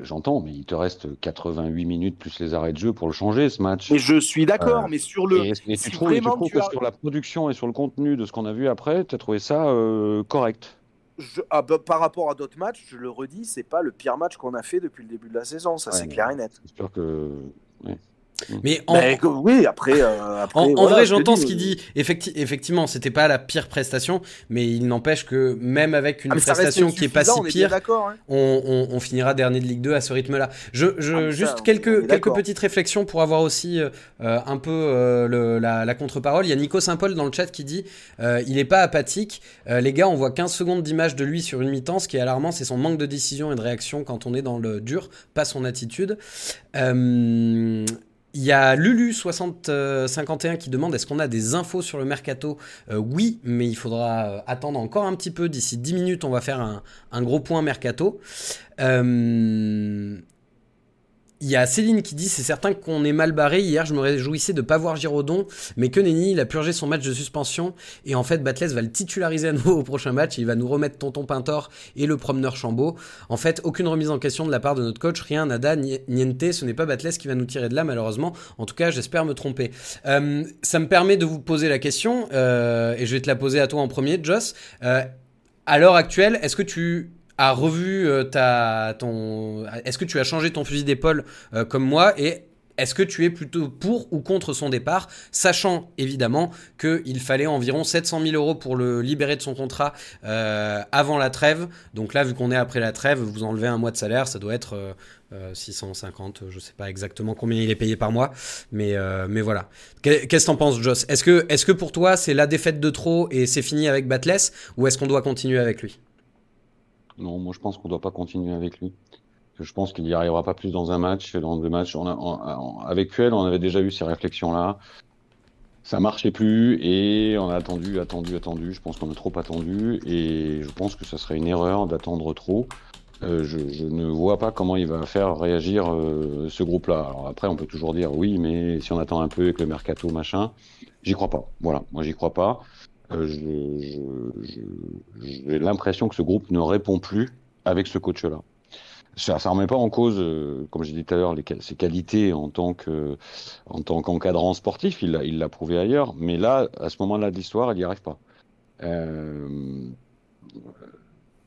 j'entends, mais il te reste 88 minutes plus les arrêts de jeu pour le changer ce match. Et je suis d'accord, euh, mais sur le. Et, tu, trouves, que sur la production et sur le contenu de ce qu'on a vu après, tu as trouvé ça euh, correct? Ah, bah, Par rapport à d'autres matchs, je le redis, c'est pas le pire match qu'on a fait depuis le début de la saison, ça c'est clair et net. Sûr que. Mais en... oui, après, euh, en, vrai, j'entends ce qu'il dit. Effecti effectivement, c'était pas la pire prestation, mais il n'empêche que même avec une ah, prestation qui est pas si pire, hein. on, on, finira dernier de Ligue 2 à ce rythme-là. Je, je ah, juste quelques quelques petites réflexions pour avoir aussi euh, un peu euh, le, la, la contre-parole. Il y a Nico Saint-Paul dans le chat qui dit il est pas apathique. les gars, on voit 15 secondes d'image de lui sur une mi-temps. Ce qui est alarmant, c'est son manque de décision et de réaction quand on est dans le dur, pas son attitude. Euh, il y a Lulu6051 qui demande est-ce qu'on a des infos sur le mercato euh, Oui, mais il faudra euh, attendre encore un petit peu. D'ici 10 minutes, on va faire un, gros point mercato. Euh, il y a Céline qui dit c'est certain qu'on est mal barré. Hier, je me réjouissais de pas voir Giraudon, mais que nenni, il a purgé son match de suspension et en fait, Batles va le titulariser à nouveau au prochain match. Il va nous remettre Tonton Pintor et le promeneur Chambaud. En fait, aucune remise en question de la part de notre coach, rien, nada, niente. Ce n'est pas Batles qui va nous tirer de là, malheureusement. En tout cas, j'espère me tromper. Euh, ça me permet de vous poser la question euh, et je vais te la poser à toi en premier, Joss. Euh, à l'heure actuelle, est-ce que tu a revu ta ton Est-ce que tu as changé ton fusil d'épaule comme moi et est-ce que tu es plutôt pour ou contre son départ, sachant évidemment qu'il fallait environ 700 000 euros pour le libérer de son contrat euh, avant la trêve. Donc là, vu qu'on est après la trêve, vous enlevez un mois de salaire, ça doit être 650, euh, euh, je ne sais pas exactement combien il est payé par mois, mais, mais voilà. Qu'est-ce que t'en penses, Joss? Est-ce que, est que pour toi, c'est la défaite de trop et c'est fini avec Batless, ou est-ce qu'on doit continuer avec lui? Non, moi je pense qu'on ne doit pas continuer avec lui je pense qu'il n'y arrivera pas plus dans un match, dans deux matchs. Avec Puel, on avait déjà eu ces réflexions-là. Ça marchait plus et on a attendu, attendu, attendu. Je pense qu'on a trop attendu et je pense que ce serait une erreur d'attendre trop. Euh, je, ne vois pas comment il va faire réagir euh, ce groupe-là. Après, on peut toujours dire oui, mais si on attend un peu avec le mercato, machin, j'y crois pas. Voilà, moi j'y crois pas. Euh, j'ai l'impression que ce groupe ne répond plus avec ce coach-là ça ne remet pas en cause, euh, comme j'ai dit tout à l'heure, ses qualités en tant que en tant qu'encadrant sportif. Il l'a prouvé ailleurs, mais là, à ce moment-là de l'histoire, il n'y arrive pas. Euh,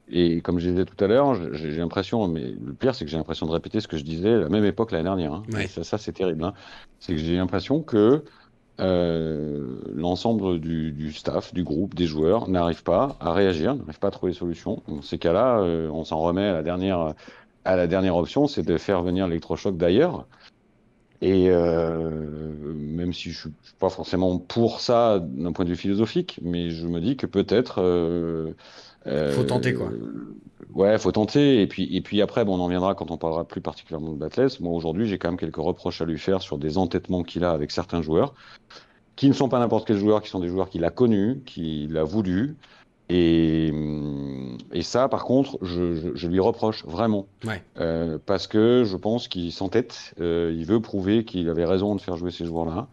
et comme je disais tout à l'heure, j'ai l'impression, mais le pire, c'est que j'ai l'impression de répéter ce que je disais à la même époque l'année dernière. Hein. Ça, ça c'est terrible. Hein. C'est que j'ai l'impression que euh, l'ensemble du, du, staff, du groupe, des joueurs n'arrive pas à réagir, n'arrive pas à trouver des solutions. Dans ces cas-là, euh, on s'en remet à la dernière à la dernière option, c'est de faire venir l'électrochoc d'ailleurs. Et euh, même si je suis pas forcément pour ça d'un point de vue philosophique, mais je me dis que peut-être. Euh, faut tenter quoi. ouais, faut tenter. Et puis, et puis après, bon, on en viendra quand on parlera plus particulièrement de Batless. Moi aujourd'hui, j'ai quand même quelques reproches à lui faire sur des entêtements qu'il a avec certains joueurs, qui ne sont pas n'importe quel joueur, qui sont des joueurs qu'il a connus, qu'il a voulu, et, et, ça, par contre, je, je, je lui reproche vraiment. Ouais. Euh, parce que je pense qu'il s'entête, euh, il veut prouver qu'il avait raison de faire jouer ces joueurs-là.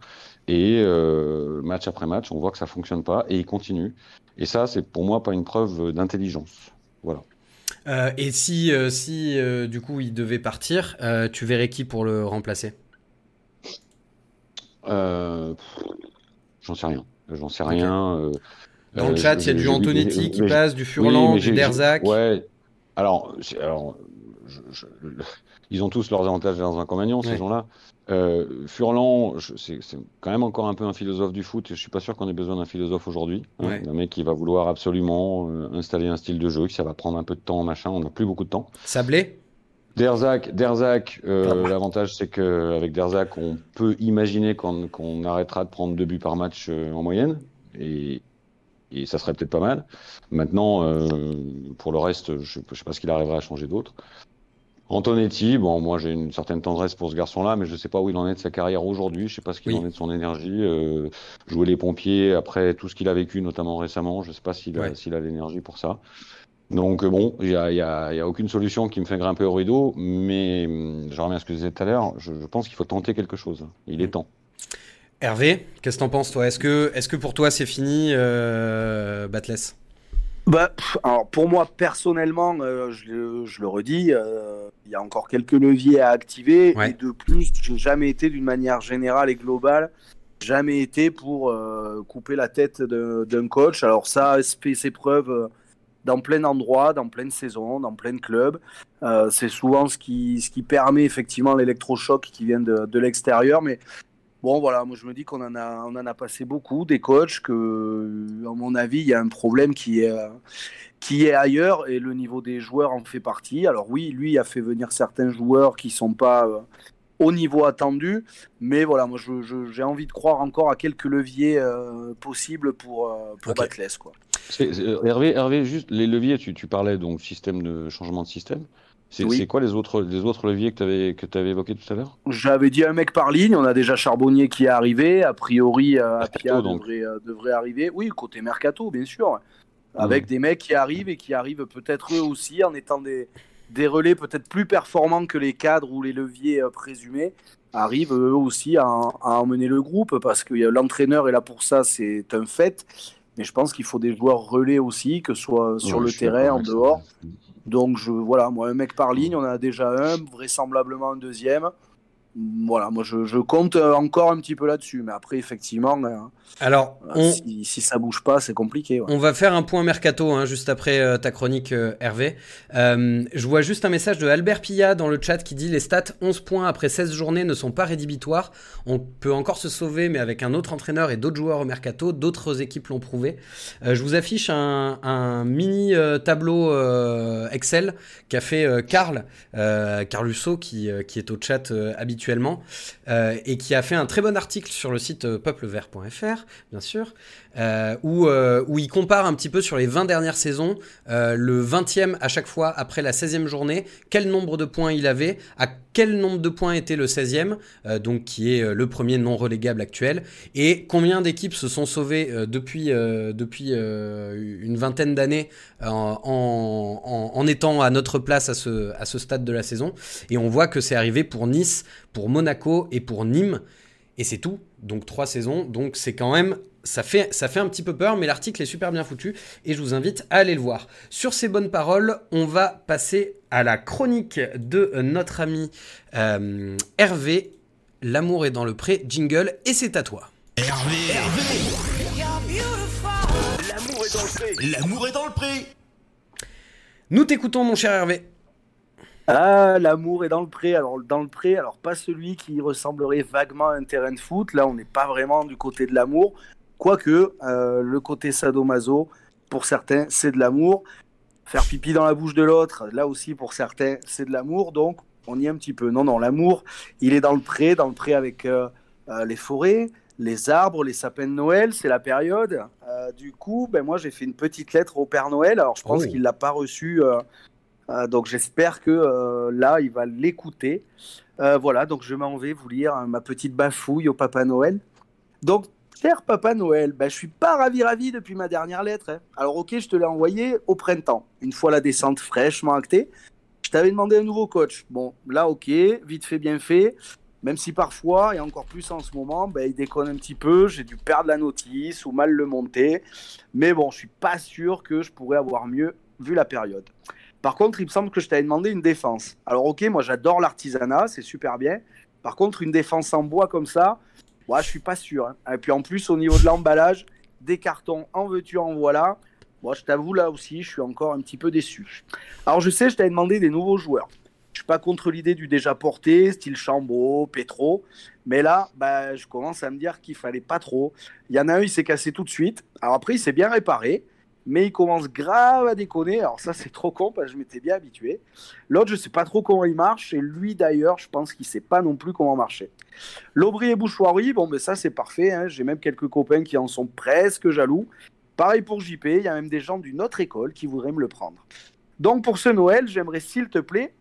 Et euh, match après match, on voit que ça fonctionne pas et il continue. Et ça, c'est pour moi pas une preuve d'intelligence. Voilà. Euh, et si, euh, si du coup il devait partir, tu verrais qui pour le remplacer? J'en sais rien. J'en sais okay. rien. Dans le chat, il y a du Antonetti qui passe, du Furlan, du Derzac. Ouais. Alors, alors je, ils ont tous leurs avantages et leurs inconvénients, ces gens-là. Euh, Furlan, c'est quand même encore un peu un philosophe du foot. Je suis pas sûr qu'on ait besoin d'un philosophe aujourd'hui. Hein. Ouais. Un mec qui va vouloir absolument euh, installer un style de jeu, que ça va prendre un peu de temps, machin. On n'a plus beaucoup de temps. Sablé? Derzac, Derzac euh, l'avantage c'est qu'avec Derzac, on peut imaginer qu'on qu arrêtera de prendre deux buts par match en moyenne. Et, et ça serait peut-être pas mal. Maintenant, pour le reste, je ne sais pas ce qu'il arrivera à changer d'autre. Antonetti, bon, moi j'ai une certaine tendresse pour ce garçon-là, mais je ne sais pas où il en est de sa carrière aujourd'hui. Je ne sais pas ce qu'il oui. en est de son énergie. Euh, jouer les pompiers après tout ce qu'il a vécu, notamment récemment, je ne sais pas s'il a, ouais. a l'énergie pour ça. Donc euh, bon, il n'y a, y a, y a, aucune solution qui me fait grimper au rideau, mais je reviens à ce que je disais tout à l'heure. Je, je pense qu'il faut tenter quelque chose. Il est temps. Hervé, qu'est-ce que t'en penses toi? Est-ce que, est que pour toi c'est fini, euh, Batless bah, alors pour moi personnellement, euh, je, je, le redis, euh, il y a encore quelques leviers à activer. Ouais. Et de plus, j'ai jamais été d'une manière générale et globale, jamais été pour euh, couper la tête d'un coach. Alors ça fait ses preuves dans plein endroit, dans pleine saison, dans plein club. C'est souvent ce qui, ce qui permet effectivement l'électrochoc qui vient de, de l'extérieur. Mais Bon, voilà, moi je me dis qu'on en a, on en a passé beaucoup, des coachs, que, à mon avis, il y a un problème qui est, qui est ailleurs et le niveau des joueurs en fait partie. Alors, oui, lui a fait venir certains joueurs qui ne sont pas euh, au niveau attendu, mais voilà, moi j'ai je, je, envie de croire encore à quelques leviers euh, possibles pour, euh, pour okay. Batless. Quoi. Hervé, Hervé, juste les leviers, tu, tu parlais donc système de changement de système. C'est oui. quoi les autres, les autres leviers que tu avais, que avais évoqués tout à l'heure? J'avais dit un mec par ligne. On a déjà Charbonnier qui est arrivé. A priori, euh, Apia devrait, euh, devrait, arriver. Oui, côté Mercato, bien sûr. Avec mmh. des mecs qui arrivent et qui arrivent peut-être eux aussi en étant des, des relais peut-être plus performants que les cadres ou les leviers euh, présumés arrivent eux aussi à, à emmener le groupe parce que l'entraîneur est là pour ça, c'est un fait. Mais je pense qu'il faut des joueurs relais aussi, que ce soit sur ouais, le terrain, en dehors. Donc je, voilà, moi un mec par ligne, on en a déjà un, vraisemblablement un deuxième. Voilà, moi je, je, compte encore un petit peu là-dessus, mais après effectivement, euh, alors on... si, si, ça bouge pas, c'est compliqué. Ouais. On va faire un point mercato hein, juste après euh, ta chronique euh, Hervé. Euh, je vois juste un message de Albert Pilla dans le chat qui dit les stats 11 points après 16 journées ne sont pas rédhibitoires. On peut encore se sauver, mais avec un autre entraîneur et d'autres joueurs au mercato, d'autres équipes l'ont prouvé. je vous affiche un, un mini tableau Excel qu'a fait Karl, Karl Husso qui, qui est au chat habituel euh, et qui a fait un très bon article sur le site euh, peuplevert.fr, bien sûr, euh, où, il compare un petit peu sur les 20 dernières saisons, le 20e à chaque fois après la 16e journée, quel nombre de points il avait, à quel nombre de points était le 16e, donc qui est le premier non relégable actuel, et combien d'équipes se sont sauvées depuis, depuis une vingtaine d'années en, étant à notre place à ce, à ce stade de la saison. Et on voit que c'est arrivé pour Nice, pour Monaco et pour Nîmes. Et c'est tout. Donc trois saisons. Donc c'est quand même. Ça fait, ça fait un petit peu peur, mais l'article est super bien foutu et je vous invite à aller le voir. Sur ces bonnes paroles, on va passer à la chronique de notre ami euh, Hervé. L'amour est dans le pré, jingle, et c'est à toi. Hervé, Hervé L'amour est dans le pré L'amour est dans le pré Nous t'écoutons, mon cher Hervé. Ah, l'amour est dans le pré. Alors, dans le pré, alors pas celui qui ressemblerait vaguement à un terrain de foot. Là, on n'est pas vraiment du côté de l'amour. Quoique, euh, le côté sadomaso, pour certains, c'est de l'amour. Faire pipi dans la bouche de l'autre, là aussi, pour certains, c'est de l'amour. Donc, on y est un petit peu. Non, non, l'amour, il est dans le pré, dans le pré avec euh, euh, les forêts, les arbres, les sapins de Noël, c'est la période. Euh, du coup, ben, moi, j'ai fait une petite lettre au Père Noël. Alors, je pense Oh. qu'il l'a pas reçu. euh, donc j'espère que là, il va l'écouter. Voilà, donc je m'en vais vous lire hein, ma petite bafouille au Papa Noël. Donc, cher Papa Noël, ben, je suis pas ravi ravi depuis ma dernière lettre. hein. Alors ok, je te l'ai envoyé au printemps, une fois la descente fraîchement actée. Je t'avais demandé un nouveau coach. Bon, là ok, vite fait, bien fait. Même si parfois, et encore plus en ce moment, ben, il déconne un petit peu, j'ai dû perdre la notice ou mal le monter. Mais bon, je suis pas sûr que je pourrais avoir mieux vu la période. Par contre, il me semble que je t'avais demandé une défense. Alors, ok, moi j'adore l'artisanat, c'est super bien. Par contre, une défense en bois comme ça, moi je suis pas sûr. hein. Et puis en plus, au niveau de l'emballage, des cartons en veux-tu, en voilà. Moi, je t'avoue, là aussi, je suis encore un petit peu déçu. Alors, je sais, je t'avais demandé des nouveaux joueurs. Je suis pas contre l'idée du déjà porté, style Chambaud, Petro. Mais là, bah, je commence à me dire qu'il fallait pas trop. Il y en a un, il s'est cassé tout de suite. Alors après, il s'est bien réparé mais il commence grave à déconner. Alors ça, c'est trop con parce que je m'étais bien habitué. L'autre, je sais pas trop comment il marche. Et lui, d'ailleurs, je pense qu'il sait pas non plus comment marcher. L'Aubry et Bouchoirie, bon, ben ça, c'est parfait. hein. J'ai même quelques copains qui en sont presque jaloux. Pareil pour JP, il y a même des gens d'une autre école qui voudraient me le prendre. Donc pour ce Noël, j'aimerais, s'il te plaît,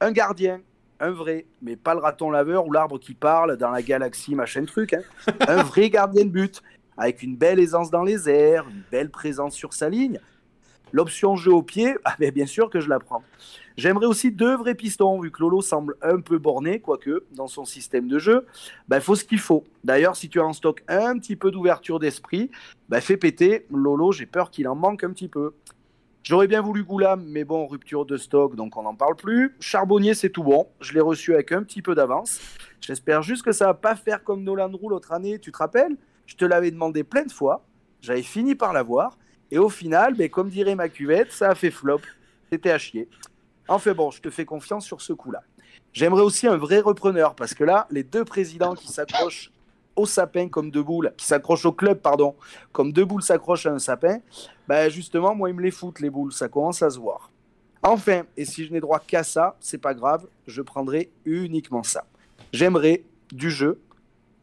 un gardien. Un vrai, mais pas le raton laveur ou l'arbre qui parle dans la galaxie, machin truc. hein. Un vrai gardien de but avec une belle aisance dans les airs, une belle présence sur sa ligne. L'option jeu au pied, ah ben bien sûr que je la prends. J'aimerais aussi deux vrais pistons, vu que Lolo semble un peu borné, quoique dans son système de jeu, il faut ce qu'il faut. D'ailleurs, si tu as en stock un petit peu d'ouverture d'esprit, ben, fais péter. Lolo, j'ai peur qu'il en manque un petit peu. J'aurais bien voulu Goulam, mais bon, rupture de stock, donc on n'en parle plus. Charbonnier, c'est tout bon. Je l'ai reçu avec un petit peu d'avance. J'espère juste que ça va pas faire comme Nolan Roux l'autre année, tu te rappelles? Je te l'avais demandé plein de fois. J'avais fini par l'avoir. Et au final, ben, comme dirait ma cuvette, ça a fait flop. C'était à chier. Enfin bon, je te fais confiance sur ce coup-là. J'aimerais aussi un vrai repreneur, parce que là, les deux présidents qui s'accrochent au sapin comme deux boules, qui s'accrochent au club, pardon, comme deux boules s'accrochent à un sapin, ben justement, moi, ils me les foutent, les boules, ça commence à se voir. Enfin, et si je n'ai droit qu'à ça, c'est pas grave, je prendrai uniquement ça. J'aimerais du jeu,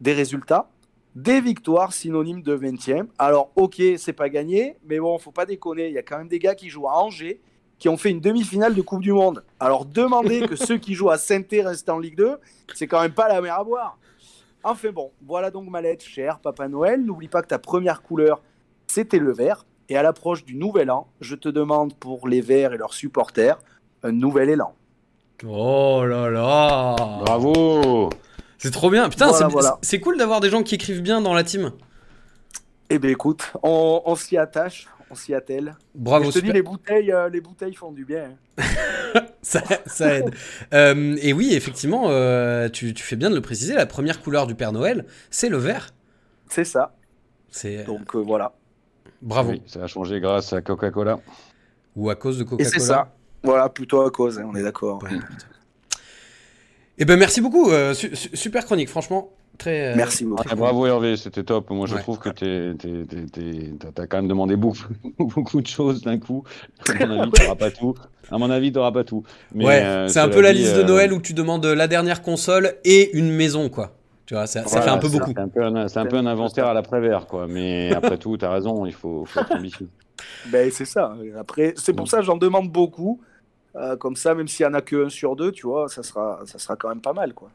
des résultats, des victoires synonymes de 20e. Alors, ok, c'est pas gagné, mais bon, faut pas déconner, il y a quand même des gars qui jouent à Angers, qui ont fait une demi-finale de Coupe du Monde. Alors, demander que ceux qui jouent à saint restent en Ligue 2, c'est quand même pas la mer à boire. Enfin bon, voilà donc ma lettre, cher Papa Noël. N'oublie pas que ta première couleur, c'était le vert. Et à l'approche du nouvel an, je te demande pour les Verts et leurs supporters un nouvel élan. Oh là là Bravo C'est trop bien. Putain, Voilà, c'est voilà. cool d'avoir des gens qui écrivent bien dans la team. Eh bien écoute, on, on s'y attache, on s'y attelle. Bravo, je te dis, les bouteilles, euh, les bouteilles font du bien. hein. ça, ça aide. Euh, et oui, effectivement, euh, tu, tu fais bien de le préciser, la première couleur du Père Noël, c'est le vert. C'est ça. C'est Donc euh, voilà. bravo. Oui, ça a changé grâce à Coca-Cola. Ou à cause de Et Coca-Cola. c'est ça. Voilà, plutôt à cause, hein, on est d'accord. Ouais. Eh ben merci beaucoup, euh, su- su- super chronique, franchement. Très, euh, Merci beaucoup. Ouais, bravo Hervé, c'était top. Moi je Ouais. trouve que t'as, t'as quand même demandé beaucoup, beaucoup de choses d'un coup. À mon avis, t'auras pas tout. À mon avis, t'auras pas tout. Mais, ouais, euh, c'est un peu la dit, liste de Noël où tu demandes la dernière console et une maison, quoi. Tu vois, ça, ça voilà, fait un peu c'est- beaucoup. C'est un peu un, c'est un peu un inventaire à l'après-vert, quoi. Mais après tout, t'as raison, il faut, faut être ambitieux. Ben, c'est ça. Après, c'est pour ça que j'en demande beaucoup. Euh, comme ça, même s'il n'y en a que un sur deux, tu vois, ça sera, ça sera quand même pas mal, quoi.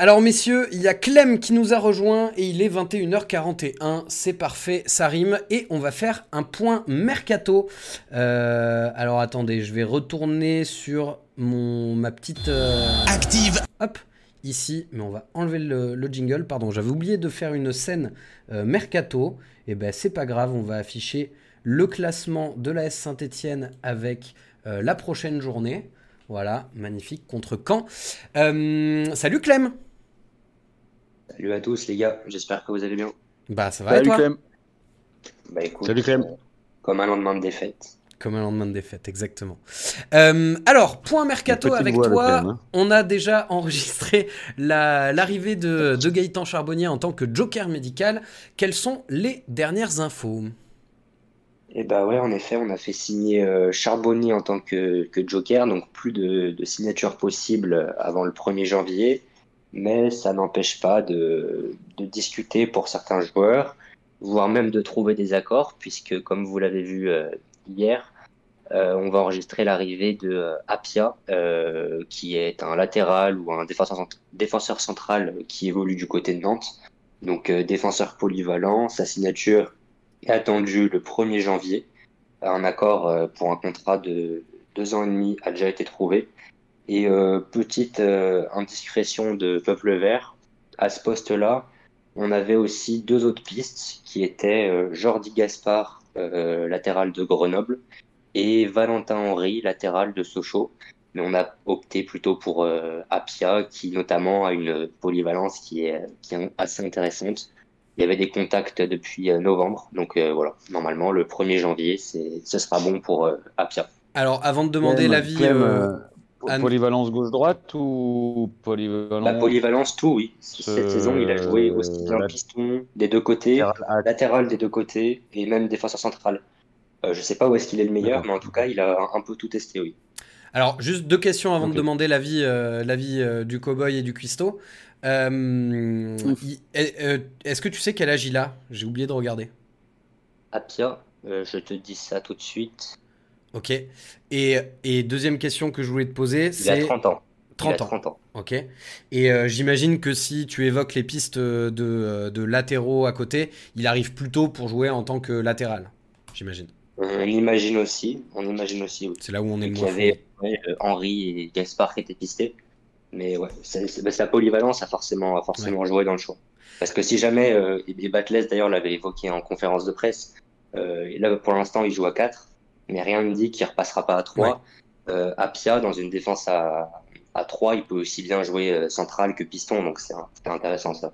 Alors messieurs, il y a Clem qui nous a rejoint et il est 21h41, c'est parfait, ça rime et on va faire un point mercato. Euh, alors attendez, je vais retourner sur mon ma petite euh, Active hop ici, mais on va enlever le, le jingle. Pardon, j'avais oublié de faire une scène euh, mercato. Et ben c'est pas grave, on va afficher le classement de la S Saint-Étienne avec euh, la prochaine journée. Voilà, magnifique contre Caen. Euh, salut Clem. Salut à tous les gars, j'espère que vous allez bien. Bah ça va et Salut toi Clem. Bah écoute, Salut, Clem. euh, comme un lendemain de défaite. Comme un lendemain de défaite, exactement. Euh, alors, point mercato avec toi. Hein. On a déjà enregistré la- l'arrivée de, de Gaëtan Charbonnier en tant que joker médical. Quelles sont les dernières infos? Et bah ouais, en effet, on a fait signer euh, Charbonnier en tant que, joker, donc plus de, de signatures possibles avant le 1er janvier, mais ça n'empêche pas de, discuter pour certains joueurs, voire même de trouver des accords, puisque comme vous l'avez vu euh, hier, euh, on va enregistrer l'arrivée de Apia, qui est un latéral ou un défenseur, défenseur central qui évolue du côté de Nantes. Donc défenseur polyvalent, sa signature est attendue le 1er janvier. Un accord euh, pour un contrat de deux ans et demi a déjà été trouvé. Et euh, petite euh, indiscrétion de Peuple Vert, à ce poste-là, on avait aussi deux autres pistes qui étaient euh, Jordi Gaspard, euh, latéral de Grenoble, et Valentin Henry, latéral de Sochaux. Mais on a opté plutôt pour euh, Apia, qui notamment a une polyvalence qui est, qui est assez intéressante. Il y avait des contacts depuis euh, novembre, donc euh, voilà, normalement le 1er janvier, c'est, ce sera bon pour euh, Apia. Alors, avant de demander l'avis. Euh, euh. Polyvalence gauche-droite ou polyvalence La polyvalence, tout, oui. Cette Euh, saison, il a joué aussi bien piston des deux côtés, latéral des deux côtés, et même défenseur central. Euh, je sais pas où est-ce qu'il est le meilleur, mais en tout cas, il a un, un peu tout testé, oui. Alors, juste deux questions avant de demander l'avis euh, l'avis, euh, du cowboy et du cuistot. Euh, euh, Est-ce que tu sais quel âge il a? J'ai oublié de regarder. Apia, euh, je te dis ça tout de suite. Ok. Et, et deuxième question que je voulais te poser, Il a c'est 30 ans. Il 30 a ans. 30 ans. Ok. Et euh, j'imagine que si tu évoques les pistes de, de latéraux à côté, il arrive plutôt pour jouer en tant que latéral. J'imagine. On imagine aussi, on imagine aussi, oui. C'est là où on est le qu'il y moins avait ouais, euh, Henri et Gaspard qui étaient pistés. Mais ouais, c'est, c'est- bah, sa polyvalence a forcément, a forcément joué dans le choix. Parce que si jamais, euh, et Batles d'ailleurs l'avait évoqué en conférence de presse, euh, là pour l'instant il joue à 4, mais rien ne dit qu'il repassera pas à 3. Euh, Apia, dans une défense à, à 3, il peut aussi bien jouer euh, central que piston, donc c'est intéressant ça.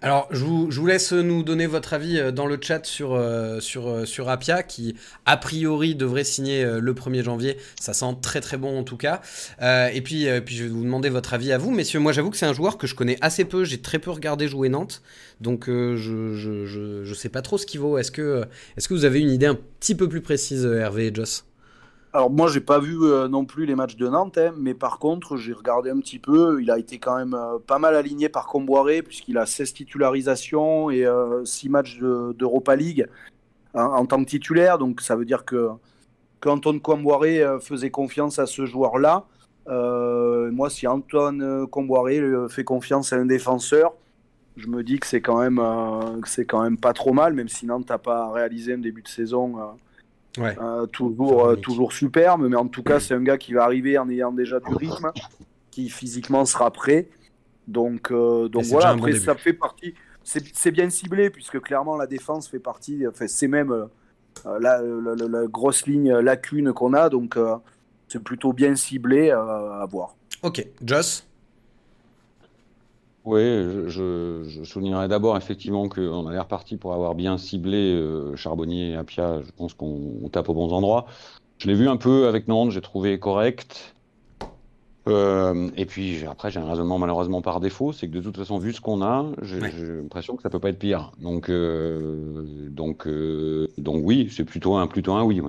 Alors, je vous, laisse nous donner votre avis euh, dans le chat sur, euh, euh, sur Apia, qui a priori devrait signer le 1er janvier. Ça sent très très bon en tout cas. Et puis, puis je vais vous demander votre avis à vous, messieurs. Moi, j'avoue que c'est un joueur que je connais assez peu. J'ai très peu regardé jouer Nantes, donc je, je, je, je sais pas trop ce qu'il vaut. Est-ce que, est-ce que vous avez une idée un petit peu plus précise, Hervé et Joss? Alors moi, j'ai pas vu euh, non plus les matchs de Nantes, hein, mais par contre, j'ai regardé un petit peu. Il a été quand même euh, pas mal aligné par Comboiré, puisqu'il a 16 titularisations et 6 matchs de- d'Europa League en, en tant que titulaire. Donc ça veut dire que qu'Antoine Comboiré euh, faisait confiance à ce joueur-là. Euh, moi, si Antoine euh, Comboiré euh, fait confiance à un défenseur, je me dis que c'est quand même euh, c'est quand même pas trop mal, même si Nantes n'a pas réalisé un début de saison. Euh, Ouais. euh, toujours, euh, toujours superbe, mais en tout cas, c'est un gars qui va arriver en ayant déjà du rythme, qui physiquement sera prêt. Donc, euh, donc voilà, bon après, ça fait partie. C'est bien ciblé, puisque clairement, la défense fait partie. Enfin, c'est même la, la- la- la grosse ligne lacune qu'on a. Donc, c'est plutôt bien ciblé à, voir. Ok, Joss? Oui, je, je, soulignerai d'abord effectivement qu'on a l'air parti pour avoir bien ciblé Charbonnier et Apia. Je pense qu'on tape aux bons endroits. Je l'ai vu un peu avec Nantes, j'ai trouvé correct. Euh, et puis après, j'ai un raisonnement malheureusement par défaut, c'est que de toute façon, vu ce qu'on a, j'ai l'impression que ça peut pas être pire. Donc, euh, donc, euh, donc oui, c'est plutôt un, plutôt un oui.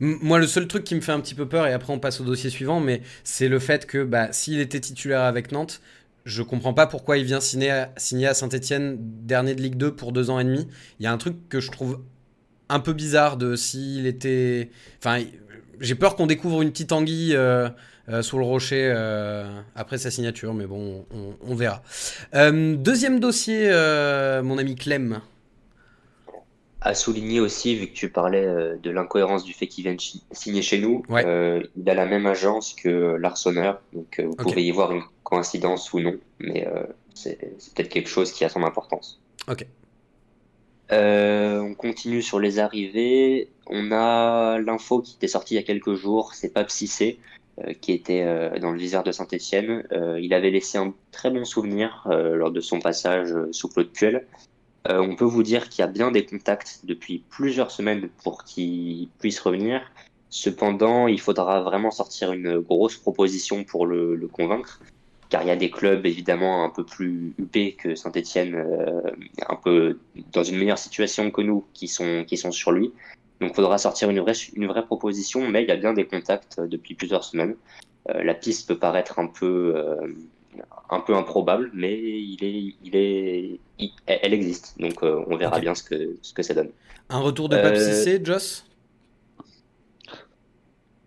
Moi, le seul truc qui me fait un petit peu peur, et après on passe au dossier suivant, mais c'est le fait que bah, s'il était titulaire avec Nantes, je comprends pas pourquoi il vient signer à, signer à Saint-Etienne, dernier de Ligue 2 pour deux ans et demi. Il y a un truc que je trouve un peu bizarre de s'il était. Enfin, j'ai peur qu'on découvre une petite anguille. Euh, sous le rocher euh, après sa signature, mais bon, on, verra. Euh, deuxième dossier, mon ami Clem. À souligner aussi, vu que tu parlais de l'incohérence du fait qu'il vienne signer chez nous, il a la même agence que l'Arseneur, donc vous pouvez y voir une coïncidence ou non, mais c'est peut-être quelque chose qui a son importance. Ok. on continue sur les arrivées. On a l'info qui était sortie il y a quelques jours, c'est pas Cissé, euh, qui était euh, dans le viseur de Saint-Etienne. Euh, il avait laissé un très bon souvenir lors de son passage sous Claude Puel. on peut vous dire qu'il y a bien des contacts depuis plusieurs semaines pour qu'il puisse revenir. Cependant, il faudra vraiment sortir une grosse proposition pour le, le convaincre, car il y a des clubs évidemment un peu plus huppés que Saint-Etienne, un peu dans une meilleure situation que nous, qui sont, qui sont sur lui. Donc il faudra sortir une vraie, une vraie proposition, mais il y a bien des contacts euh, depuis plusieurs semaines. Euh, la piste peut paraître un peu, euh, un peu improbable, mais il est, il est, elle existe. Donc on verra bien ce que, ce que ça donne. Un retour de Pape Cissé, Joss?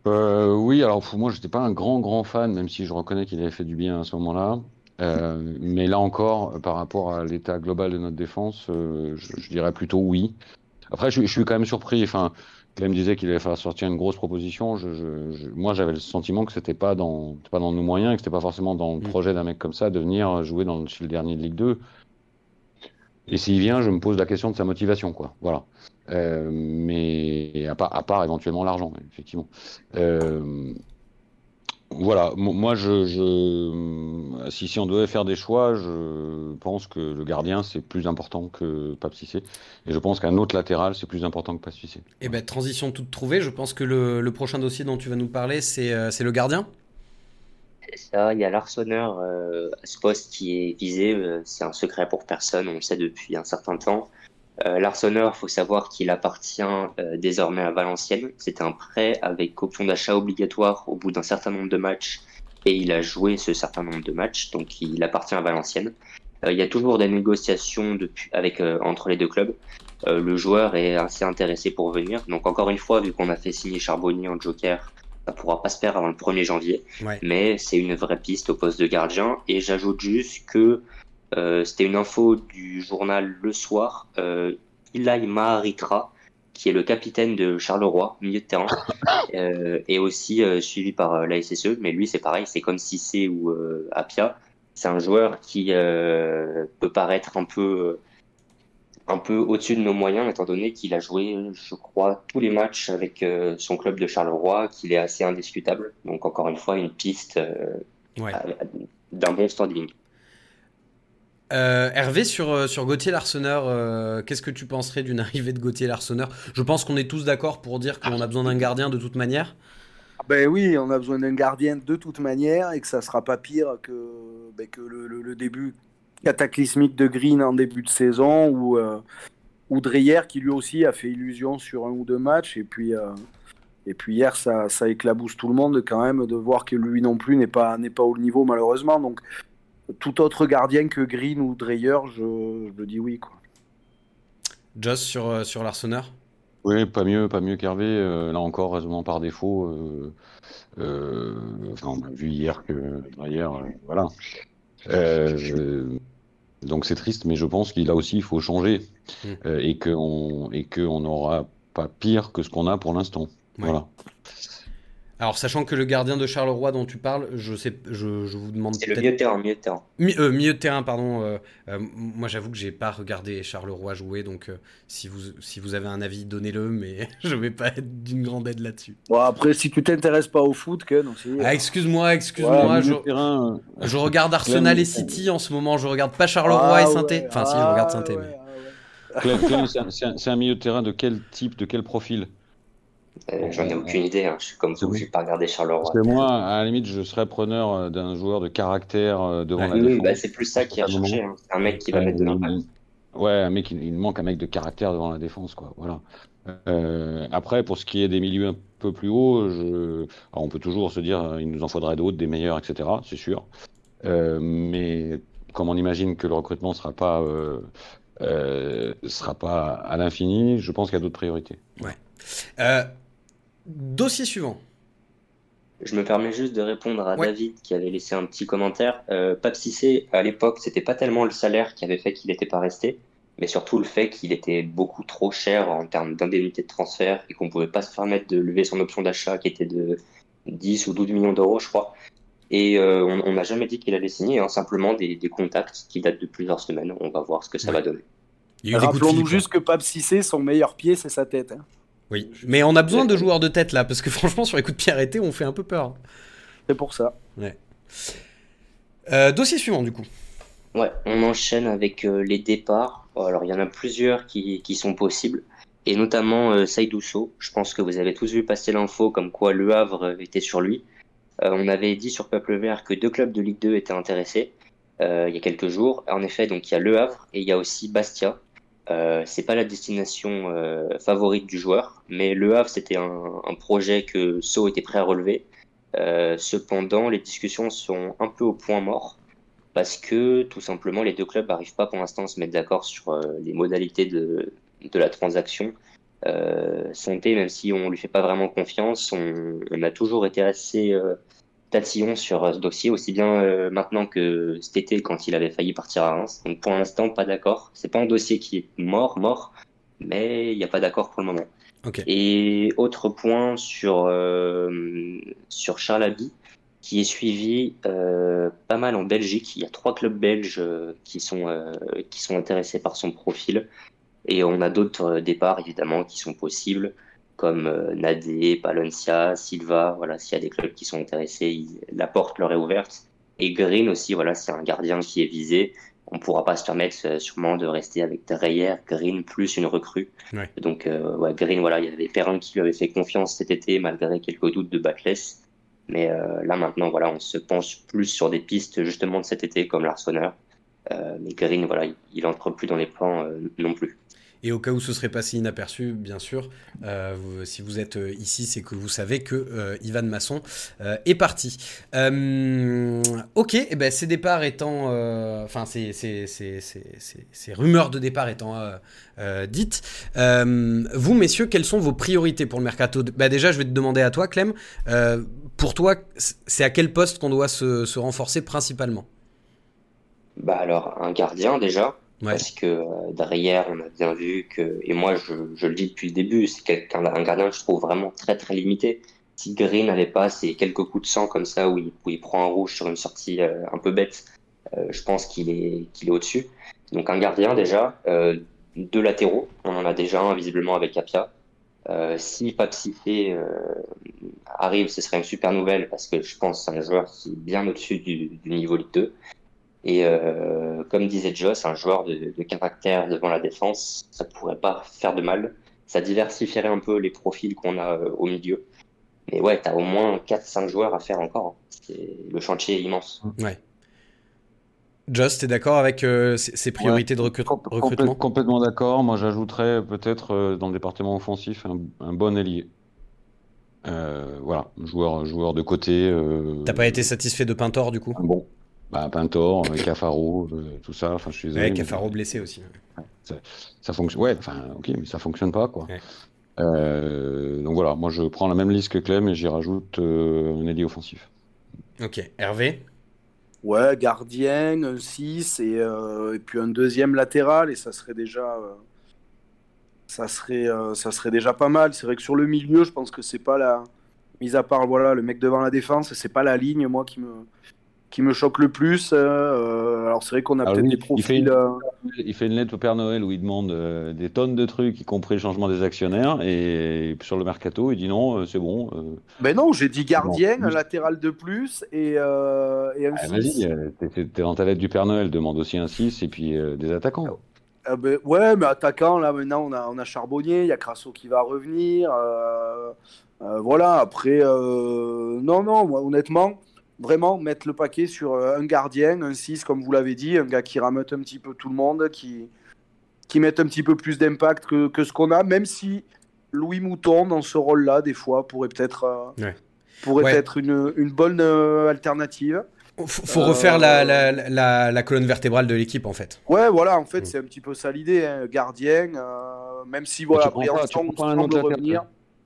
Oui, alors moi, je n'étais pas un grand, grand fan, même si je reconnais qu'il avait fait du bien à ce moment-là. mais là encore, par rapport à l'état global de notre défense, je, dirais plutôt oui. Après, je, suis quand même surpris. Enfin, Clem disait qu'il allait faire sortir une grosse proposition. Je, moi, j'avais le sentiment que c'était pas dans, pas dans nos moyens, que c'était pas forcément dans le mm. projet d'un mec comme ça de venir jouer dans, chez le dernier de Ligue 2. Et s'il vient, je me pose la question de sa motivation, quoi. Voilà. Euh, mais à part, éventuellement l'argent, effectivement. Euh, voilà, moi, je, si, si on devait faire des choix, je pense que le gardien, c'est plus important que Pape Cissé. Et je pense qu'un autre latéral, c'est plus important que Pape Cissé. Et eh ben, transition toute trouvée. Je pense que le, prochain dossier dont tu vas nous parler, c'est euh, le gardien Il y a l'Arseneur euh, à ce poste qui est visé. Euh, c'est un secret pour personne, on le sait depuis un certain temps. Euh, L'Arseneur, faut savoir qu'il appartient euh, désormais à Valenciennes. C'est un prêt avec option d'achat obligatoire au bout d'un certain nombre de matchs et il a joué ce certain nombre de matchs, donc il appartient à Valenciennes. Euh, il y a toujours des négociations depuis, avec, entre les deux clubs. le joueur est assez intéressé pour venir. Donc encore une fois, vu qu'on a fait signer Charbonnier en joker, ça pourra pas se faire avant le 1er janvier. Mais c'est une vraie piste au poste de gardien. Et j'ajoute juste que euh, c'était une info du journal Le Soir. Euh, Ilai Maharitra, qui est le capitaine de Charleroi, milieu de terrain, euh, et aussi euh, suivi par la SSE. Mais lui, c'est pareil, c'est comme si c'est ou Apia. C'est un joueur qui peut paraître un peu, un peu au-dessus de nos moyens, étant donné qu'il a joué, je crois, tous les matchs avec son club de Charleroi, qu'il est assez indiscutable. Donc, encore une fois, une piste d'un bon standing. Euh, Hervé, sur, euh, sur Gauthier Larsonneur, euh, qu'est-ce que tu penserais d'une arrivée de Gauthier Larsonneur? Je pense qu'on est tous d'accord pour dire qu'on a besoin d'un gardien de toute manière. Ah ben oui, on a besoin d'un gardien de toute manière et que ça sera pas pire que, ben que le, début cataclysmique de Green en début de saison ou, ou Dreyer qui lui aussi a fait illusion sur un ou deux matchs et puis, et puis hier ça, ça éclabousse tout le monde quand même de voir que lui non plus n'est pas, n'est pas au niveau malheureusement. Donc tout autre gardien que Green ou Dreyer, je, je dis oui. Quoi. Joss sur, euh, sur l'Arseneur Oui, pas mieux, pas mieux qu'Hervé. Euh, là encore, raisonnement par défaut. Euh, enfin, on a vu hier que Dreyer, voilà. Donc c'est triste, mais je pense qu'il a aussi, il faut changer hmm. et qu'on et que on n'aura pas pire que ce qu'on a pour l'instant. Voilà. Alors, sachant que le gardien de Charleroi dont tu parles, je sais, je, je vous demande. C'est le milieu de terrain, milieu de terrain. euh, milieu de terrain, pardon. Euh, euh, moi, j'avoue que j'ai pas regardé Charleroi jouer, donc euh, si vous si vous avez un avis, donnez-le, mais je vais pas être d'une grande aide là-dessus. Bon, après, si tu t'intéresses pas au foot, Ken aussi. Ah, excuse-moi, excuse-moi. Ouais, je, terrain, euh, regarde Arsenal et City en ce moment. Je regarde pas Charleroi Ah, et Sainté. ouais, Enfin, si, je ah, regarde Sainté. ouais, mais... ah, c'est un- un milieu de terrain de quel type, de quel profil? Euh, J'en ai aucune idée. hein. Je suis comme vous, oui. j'ai pas regardé Charleroi. Parce que moi, à la limite, je serais preneur euh, d'un joueur de caractère euh, devant Ouais. la Oui, défense. bah, c'est plus ça qui est recherché. hein. C'est un mec qui va Euh, mettre de l'impact. Ouais, un mec, il, il manque un mec de caractère devant la défense, quoi. Voilà. Euh, après, pour ce qui est des milieux un peu plus hauts, je... on peut toujours se dire, il nous en faudrait d'autres, des meilleurs, etc. C'est sûr. Euh, mais comme on imagine que le recrutement sera pas euh, euh, sera pas à l'infini, je pense qu'il y a d'autres priorités. Euh, dossier suivant. Je me permets juste de répondre à Ouais. David qui avait laissé un petit commentaire. Euh, Pape Cissé, à l'époque, c'était pas tellement le salaire qui avait fait qu'il n'était pas resté, mais surtout le fait qu'il était beaucoup trop cher en termes d'indemnité de transfert et qu'on pouvait pas se permettre de lever son option d'achat qui était de 10 ou 12 millions d'euros, je crois. Et euh, on n'a jamais dit qu'il allait signer, hein, simplement des, des contacts qui datent de plusieurs semaines. On va voir ce que ça Ouais. va donner. Rappelons-nous juste que Pape Cissé, son meilleur pied, c'est sa tête. hein. Oui, mais on a besoin de joueurs de tête là, parce que franchement, sur les coups de pied arrêtés, on fait un peu peur. C'est pour ça. Euh, dossier suivant, du coup. Ouais, on enchaîne avec euh, les départs. Alors, il y en a plusieurs qui, qui sont possibles, et notamment euh. Je pense que vous avez tous vu passer l'info comme quoi Le Havre euh, était sur lui. Euh, on avait dit sur Peuple Vert que deux clubs de Ligue 2 étaient intéressés euh, il y a quelques jours. En effet, donc il y a Le Havre et il y a aussi Bastia. Euh, c'est pas la destination euh, favorite du joueur, mais Le Havre c'était un, un projet que Sceaux était prêt à relever. Euh, cependant, les discussions sont un peu au point mort parce que tout simplement les deux clubs n'arrivent pas pour l'instant à se mettre d'accord sur euh, les modalités de, de la transaction. Euh, Santé, même si on lui fait pas vraiment confiance, on, on a toujours été assez euh, tatillon sur euh, ce dossier, aussi bien euh, maintenant que cet été quand il avait failli partir à Reims. Donc pour l'instant, pas d'accord. C'est pas un dossier qui est mort, mort, mais il n'y a pas d'accord pour le moment. Et autre point sur, euh, sur Charles Abbey, qui est suivi euh, pas mal en Belgique. Il y a trois clubs belges qui sont, euh, qui sont intéressés par son profil. Et on a d'autres départs, évidemment, qui sont possibles, comme euh, Nadé, Palencia, Silva. Voilà, s'il y a des clubs qui sont intéressés, il- la porte leur est ouverte. Et Green aussi, voilà, c'est un gardien qui est visé. On pourra pas se permettre euh, sûrement de rester avec Dreyer, Green plus une recrue. Ouais. Donc, euh, ouais, Green, voilà, il y avait Perrin qui lui avait fait confiance cet été, malgré quelques doutes de Backless. Mais euh, là, maintenant, voilà, on se penche plus sur des pistes justement de cet été, comme l'Arsenal. Euh, mais Green, voilà, il, il entre plus dans les plans euh, non plus. Et au cas où ce serait passé inaperçu, bien sûr, euh, si vous êtes euh, ici, c'est que vous savez que euh, Ivan Masson euh, est parti. Ok, et ben ces départs étant, enfin ces, rumeurs de départ étant dites, vous messieurs, quelles sont vos priorités pour le mercato bah Déjà, je vais te demander à toi, Clem. pour toi, c'est à quel poste qu'on doit se, se renforcer principalement? Bah alors, un gardien déjà, Ouais. parce que euh, derrière, on a bien vu que, et moi je, le dis depuis le début, c'est quelqu'un, un gardien que je trouve vraiment très très limité. Si Green n'avait pas ces quelques coups de sang comme ça où il, prend un rouge sur une sortie euh, un peu bête, euh, je pense qu'il est, est au-dessus. Donc un gardien déjà, deux latéraux, on en a déjà un visiblement avec Apia. Si euh, arrive, ce serait une super nouvelle parce que je pense que c'est un joueur qui est bien au-dessus du, du niveau Ligue 2. Et euh, comme disait Joss, un joueur de, de caractère devant la défense, ça pourrait pas faire de mal. Ça diversifierait un peu les profils qu'on a euh, au milieu. Mais ouais, t'as au moins 4-5 joueurs à faire encore. hein. Le chantier est immense. Ouais. Joss, t'es d'accord avec euh, ces, priorités de recrut- Com- complè- recrutement? complètement d'accord. Moi, j'ajouterais peut-être euh, dans le département offensif un, un bon ailier. Euh, voilà, joueur, joueur de côté. euh, T'as pas été satisfait de Pintor du coup? Un bon. Bah, Pintor, euh, Cafaro, euh, tout ça. Enfin, je suis désolé, Ouais, mais Cafaro blessé aussi. Ça fonctionne. Ouais, enfin, ok, mais ça fonctionne pas, quoi. Ouais. Euh, donc voilà, moi je prends la même liste que Clem et j'y rajoute euh, un ailier offensif. Ok, Hervé? Ouais, gardien, un 6 et, euh, et puis un deuxième latéral et ça serait déjà euh, ça serait euh, ça serait déjà pas mal. C'est vrai que sur le milieu, je pense que c'est pas la mis à part voilà, le mec devant la défense, c'est pas la ligne, moi, qui me, qui me choque le plus. Euh, alors c'est vrai qu'on a Ah peut-être oui, des il fait profils. une- euh, Il fait une lettre au Père Noël où il demande euh, des tonnes de trucs, y compris le changement des actionnaires. Et sur le mercato, il dit non, euh, c'est bon. euh, Ben non, j'ai dit gardien, Bon. un latéral de plus et, euh, et un ah. Vas-y, euh, t'es- dans ta lettre du Père Noël, demande aussi un 6 et puis euh, des attaquants. Ah ben, ouais, mais attaquant, là maintenant on a, on a Charbonnier, il y a Crasso qui va revenir. euh, euh, voilà, après, euh, non, non, moi, honnêtement, vraiment mettre le paquet sur euh, un gardien, un 6, comme vous l'avez dit, un gars qui rameute un petit peu tout le monde, qui, qui mette un petit peu plus d'impact que, que ce qu'on a, même si Louis Mouton, dans ce rôle-là, des fois, pourrait peut-être euh, Ouais. pourrait Ouais. être une, une bonne euh, alternative. Faut, faut Euh, refaire la, la, la, la colonne vertébrale de l'équipe en fait. Ouais, voilà, en fait, Mm. c'est un petit peu ça l'idée, hein, gardien, euh, même si, voilà, tu prends pas- tu Briançon prends pas un autre latéral. revenir.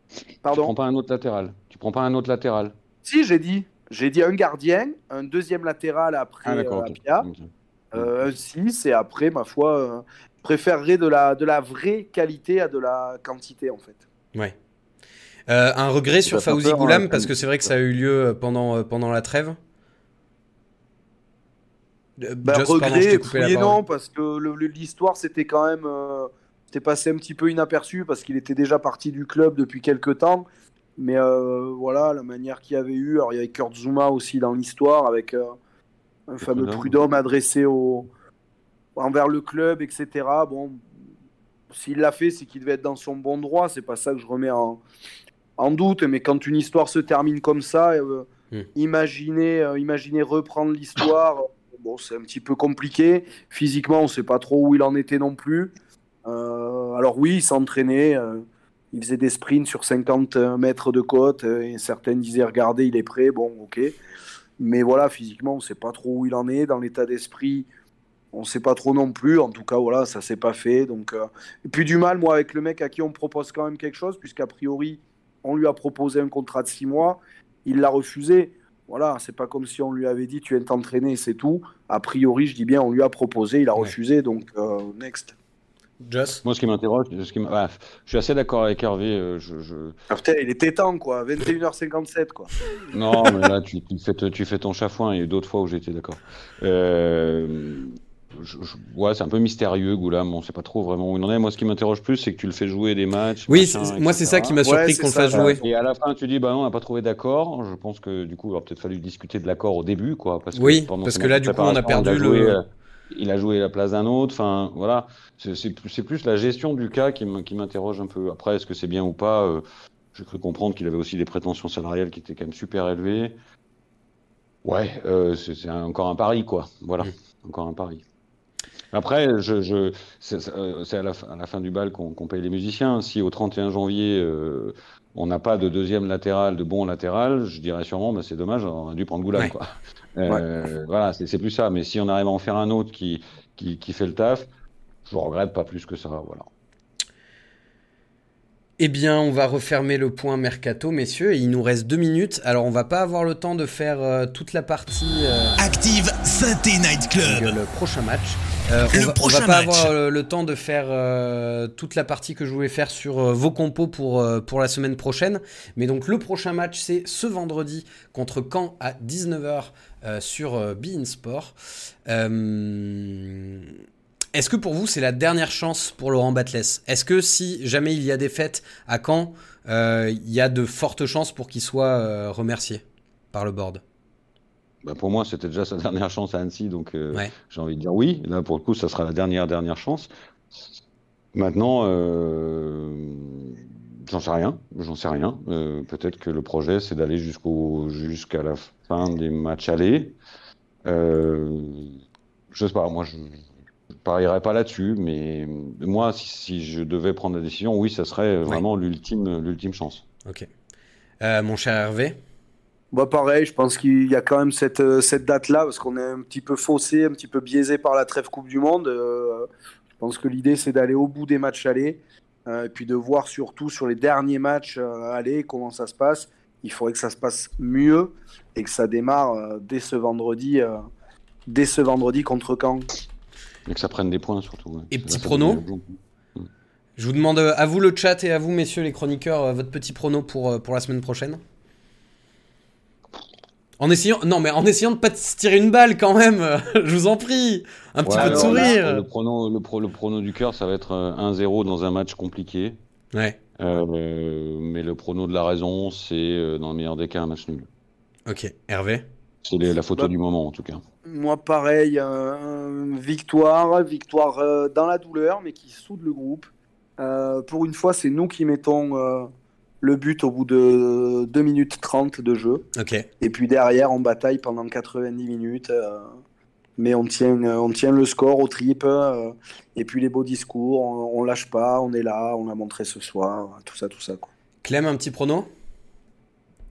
Tu Pardon prends pas un autre latéral. Tu prends pas un autre latéral. Si, j'ai dit. J'ai dit un gardien, un deuxième latéral après Ah euh. Apia, euh, un 6, et après, ma foi, euh, préférerais de la, de la vraie qualité à de la quantité, en fait. Ouais. Euh, un regret sur fait Fawzi peur, Goulam hein, parce que c'est vrai que ça a eu lieu pendant, pendant la trêve? Ben, Just, pardon, regret, la oui et non, parce que l'histoire, c'était quand même. euh, c'était passé un petit peu inaperçu parce qu'il était déjà parti du club depuis quelques temps. Mais euh, voilà, la manière qu'il y avait eu. Alors, il y avait Kurt Zuma aussi dans l'histoire avec euh, un fameux Prud'homme. adressé au, envers le club, etc. Bon, s'il l'a fait, c'est qu'il devait être dans son bon droit. C'est pas ça que je remets en, en doute. Mais quand une histoire se termine comme ça, euh, imaginez, euh, imaginez reprendre l'histoire. Bon, c'est un petit peu compliqué. Physiquement, on sait pas trop où il en était non plus. Alors oui, il s'entraînait. Euh, il faisait des sprints sur 50 mètres de côte. euh, et certains disaient, regardez, il est prêt. Bon, ok. Mais voilà, physiquement, on sait pas trop où il en est. Dans l'état d'esprit, on sait pas trop non plus. En tout cas, voilà, ça s'est pas fait. Donc, euh, Et puis du mal, moi, avec le mec à qui on propose quand même quelque chose, puisqu'a priori, on lui a proposé un contrat de six mois. Il l'a refusé. Voilà, c'est pas comme si on lui avait dit tu viens t'entraîner, c'est tout. A priori, je dis bien, on lui a proposé, il a Ouais. refusé, donc euh, next. Just. Moi, ce qui m'interroge, ce qui m'a- bah, je suis assez d'accord avec Hervé. euh, je, je- Ah, putain, il était temps, quoi, 21h57, quoi. Non, mais là, tu, tu fais, tu fais ton chafouin. Il y a eu d'autres fois où j'étais d'accord. Euh, je- je- ouais, c'est un peu mystérieux, Goulam. On sait pas trop vraiment où il en est. Moi, ce qui m'interroge plus, c'est que tu le fais jouer des matchs. Oui, machin, c'est- moi c'est ça qui m'a surpris Ouais, qu'on le fasse jouer. Et à la fin, tu dis, bah non, on n'a pas trouvé d'accord. Je pense que du coup, il aurait peut-être fallu discuter de l'accord au début, quoi. Parce que Oui, parce que là, du coup, on a perdu joué, le- euh, Il a joué la place d'un autre. Enfin, voilà. C'est plus la gestion du cas qui m'interroge un peu. Après, est-ce que c'est bien ou pas euh, J'ai cru comprendre qu'il avait aussi des prétentions salariales qui étaient quand même super élevées. Ouais, euh, c'est encore un pari, quoi. Voilà, encore un pari. Après, je, je, c'est euh, à la, fin- à la fin du bal qu'on qu'on paye les musiciens. Si au 31 janvier, euh, on n'a pas de deuxième latéral, de bon latéral, je dirais sûrement, bah, c'est dommage, on a dû prendre Goulam. Ouais. Quoi. Euh, Voilà, c'est plus ça. Mais si on arrive à en faire un autre qui, qui, qui fait le taf, je regrette pas plus que ça. Voilà. Eh bien, on va refermer le point mercato, messieurs, et il nous reste deux minutes. Alors, on va pas avoir le temps de faire euh, toute la partie euh, Active Synthé Night Club. le prochain match. Euh, on, va, on va pas match. avoir le, le temps de faire euh, toute la partie que je voulais faire sur euh, vos compos pour, euh, pour la semaine prochaine. Mais donc, le prochain match, c'est ce vendredi contre Caen à 19h euh, sur euh, Bein Sport. Euh, Est-ce que pour vous, c'est la dernière chance pour Laurent Batles? Est-ce que si jamais il y a des fêtes à Caen, euh, il y a de fortes chances pour qu'il soit euh, remercié par le board? Bah, pour moi, c'était déjà sa dernière chance à Annecy, donc euh, Ouais. j'ai envie de dire oui. Là, pour le coup, ça sera la dernière dernière chance. Maintenant, euh, j'en sais rien. J'en sais rien. Euh, Peut-être que le projet, c'est d'aller jusqu'au jusqu'à la fin des matchs allés. Je sais pas. Moi, je, je parierais pas là-dessus, mais moi, si, si je devais prendre la décision, oui, ça serait vraiment l'ultime l'ultime chance. Ok. Mon cher Hervé Bah pareil, je pense qu'il y a quand même cette, euh, cette date-là, parce qu'on est un petit peu faussé, un petit peu biaisé par la trêve Coupe du Monde. Euh, je pense que l'idée, c'est d'aller au bout des matchs allés, euh, et puis de voir surtout sur les derniers matchs euh, allés comment ça se passe. Il faudrait que ça se passe mieux et que ça démarre euh, dès ce vendredi, euh, dès ce vendredi contre Caen. Et que ça prenne des points surtout. ouais. Et petit prono. Je vous demande à vous le chat et à vous, messieurs les chroniqueurs, votre petit prono pour, pour la semaine prochaine. En essayant, non, mais en essayant de pas se tirer une balle quand même, je vous en prie, un petit Ouais, peu de sourire. là, le, prono, le, pro- le prono du cœur, ça va être euh, 1-0 dans un match compliqué. Ouais, Euh, mais le prono de la raison, c'est euh, dans le meilleur des cas un match nul. ok. Hervé? C'est la photo Bah. du moment en tout cas. Moi, pareil, euh, victoire, victoire euh, dans la douleur, mais qui soude le groupe. Euh, pour une fois, c'est nous qui mettons euh, le but au bout de 2 minutes 30 de jeu. Et puis derrière, on bataille pendant 90 minutes. euh, mais on tient, euh, on tient le score au trip. euh, et puis les beaux discours, on, on lâche pas, on est là, on l'a montré ce soir, tout ça, tout ça. Quoi. Clem, un petit prono?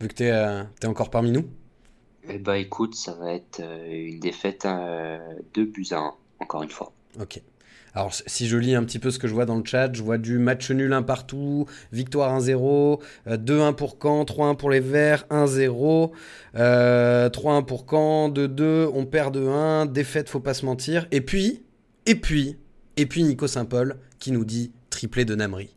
Vu que t'es euh, t'es encore parmi nous? Eh bah écoute, ça va être euh, une défaite euh, 2 buts à 1, encore une fois. Ok. Alors, si je lis un petit peu ce que je vois dans le chat, je vois du match nul un partout, victoire 1-0, euh, 2-1 pour Caen, 3-1 pour les Verts, 1-0, euh, 3-1 pour Caen, 2-2, on perd 2-1, défaite, faut pas se mentir. Et puis, et puis, et puis Nico Saint-Paul qui nous dit triplé de Namri.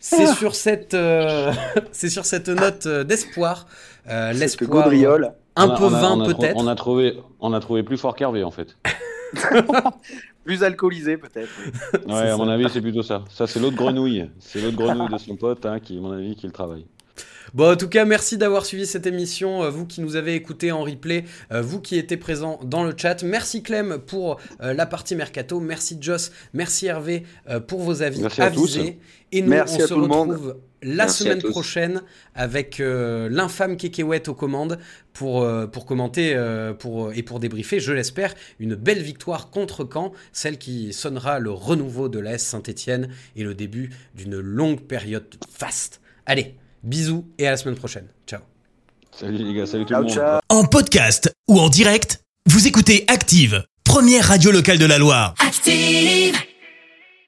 C'est sur cette, euh, c'est sur cette note euh, d'espoir, euh, l'espoir gaudriole. un On a- peu vain peut-être. On a trouvé, on a trouvé plus fort qu'Hervé en fait. Plus alcoolisé, peut-être. oui. Ouais, à mon avis, c'est plutôt ça. Ça, c'est l'autre grenouille. C'est l'autre grenouille de son pote, hein, qui, à mon avis, qui le travaille. Bon, en tout cas, merci d'avoir suivi cette émission. euh, vous qui nous avez écouté en replay, euh, vous qui étiez présents dans le chat. Merci Clem pour euh, la partie mercato. Merci Joss. Merci Hervé pour vos avis Merci avisés. Et nous, Merci on se retrouve la Merci semaine prochaine avec euh, l'infâme Kekewet aux commandes pour, euh, pour commenter euh, pour, et pour débriefer, je l'espère, une belle victoire contre Caen, celle qui sonnera le renouveau de l'AS Saint-Etienne et le début d'une longue période faste. Allez, bisous et à la semaine prochaine. Ciao. Salut les gars, salut tout Ciao, le monde. ciao. En podcast ou en direct, vous écoutez Active, première radio locale de la Loire. Active.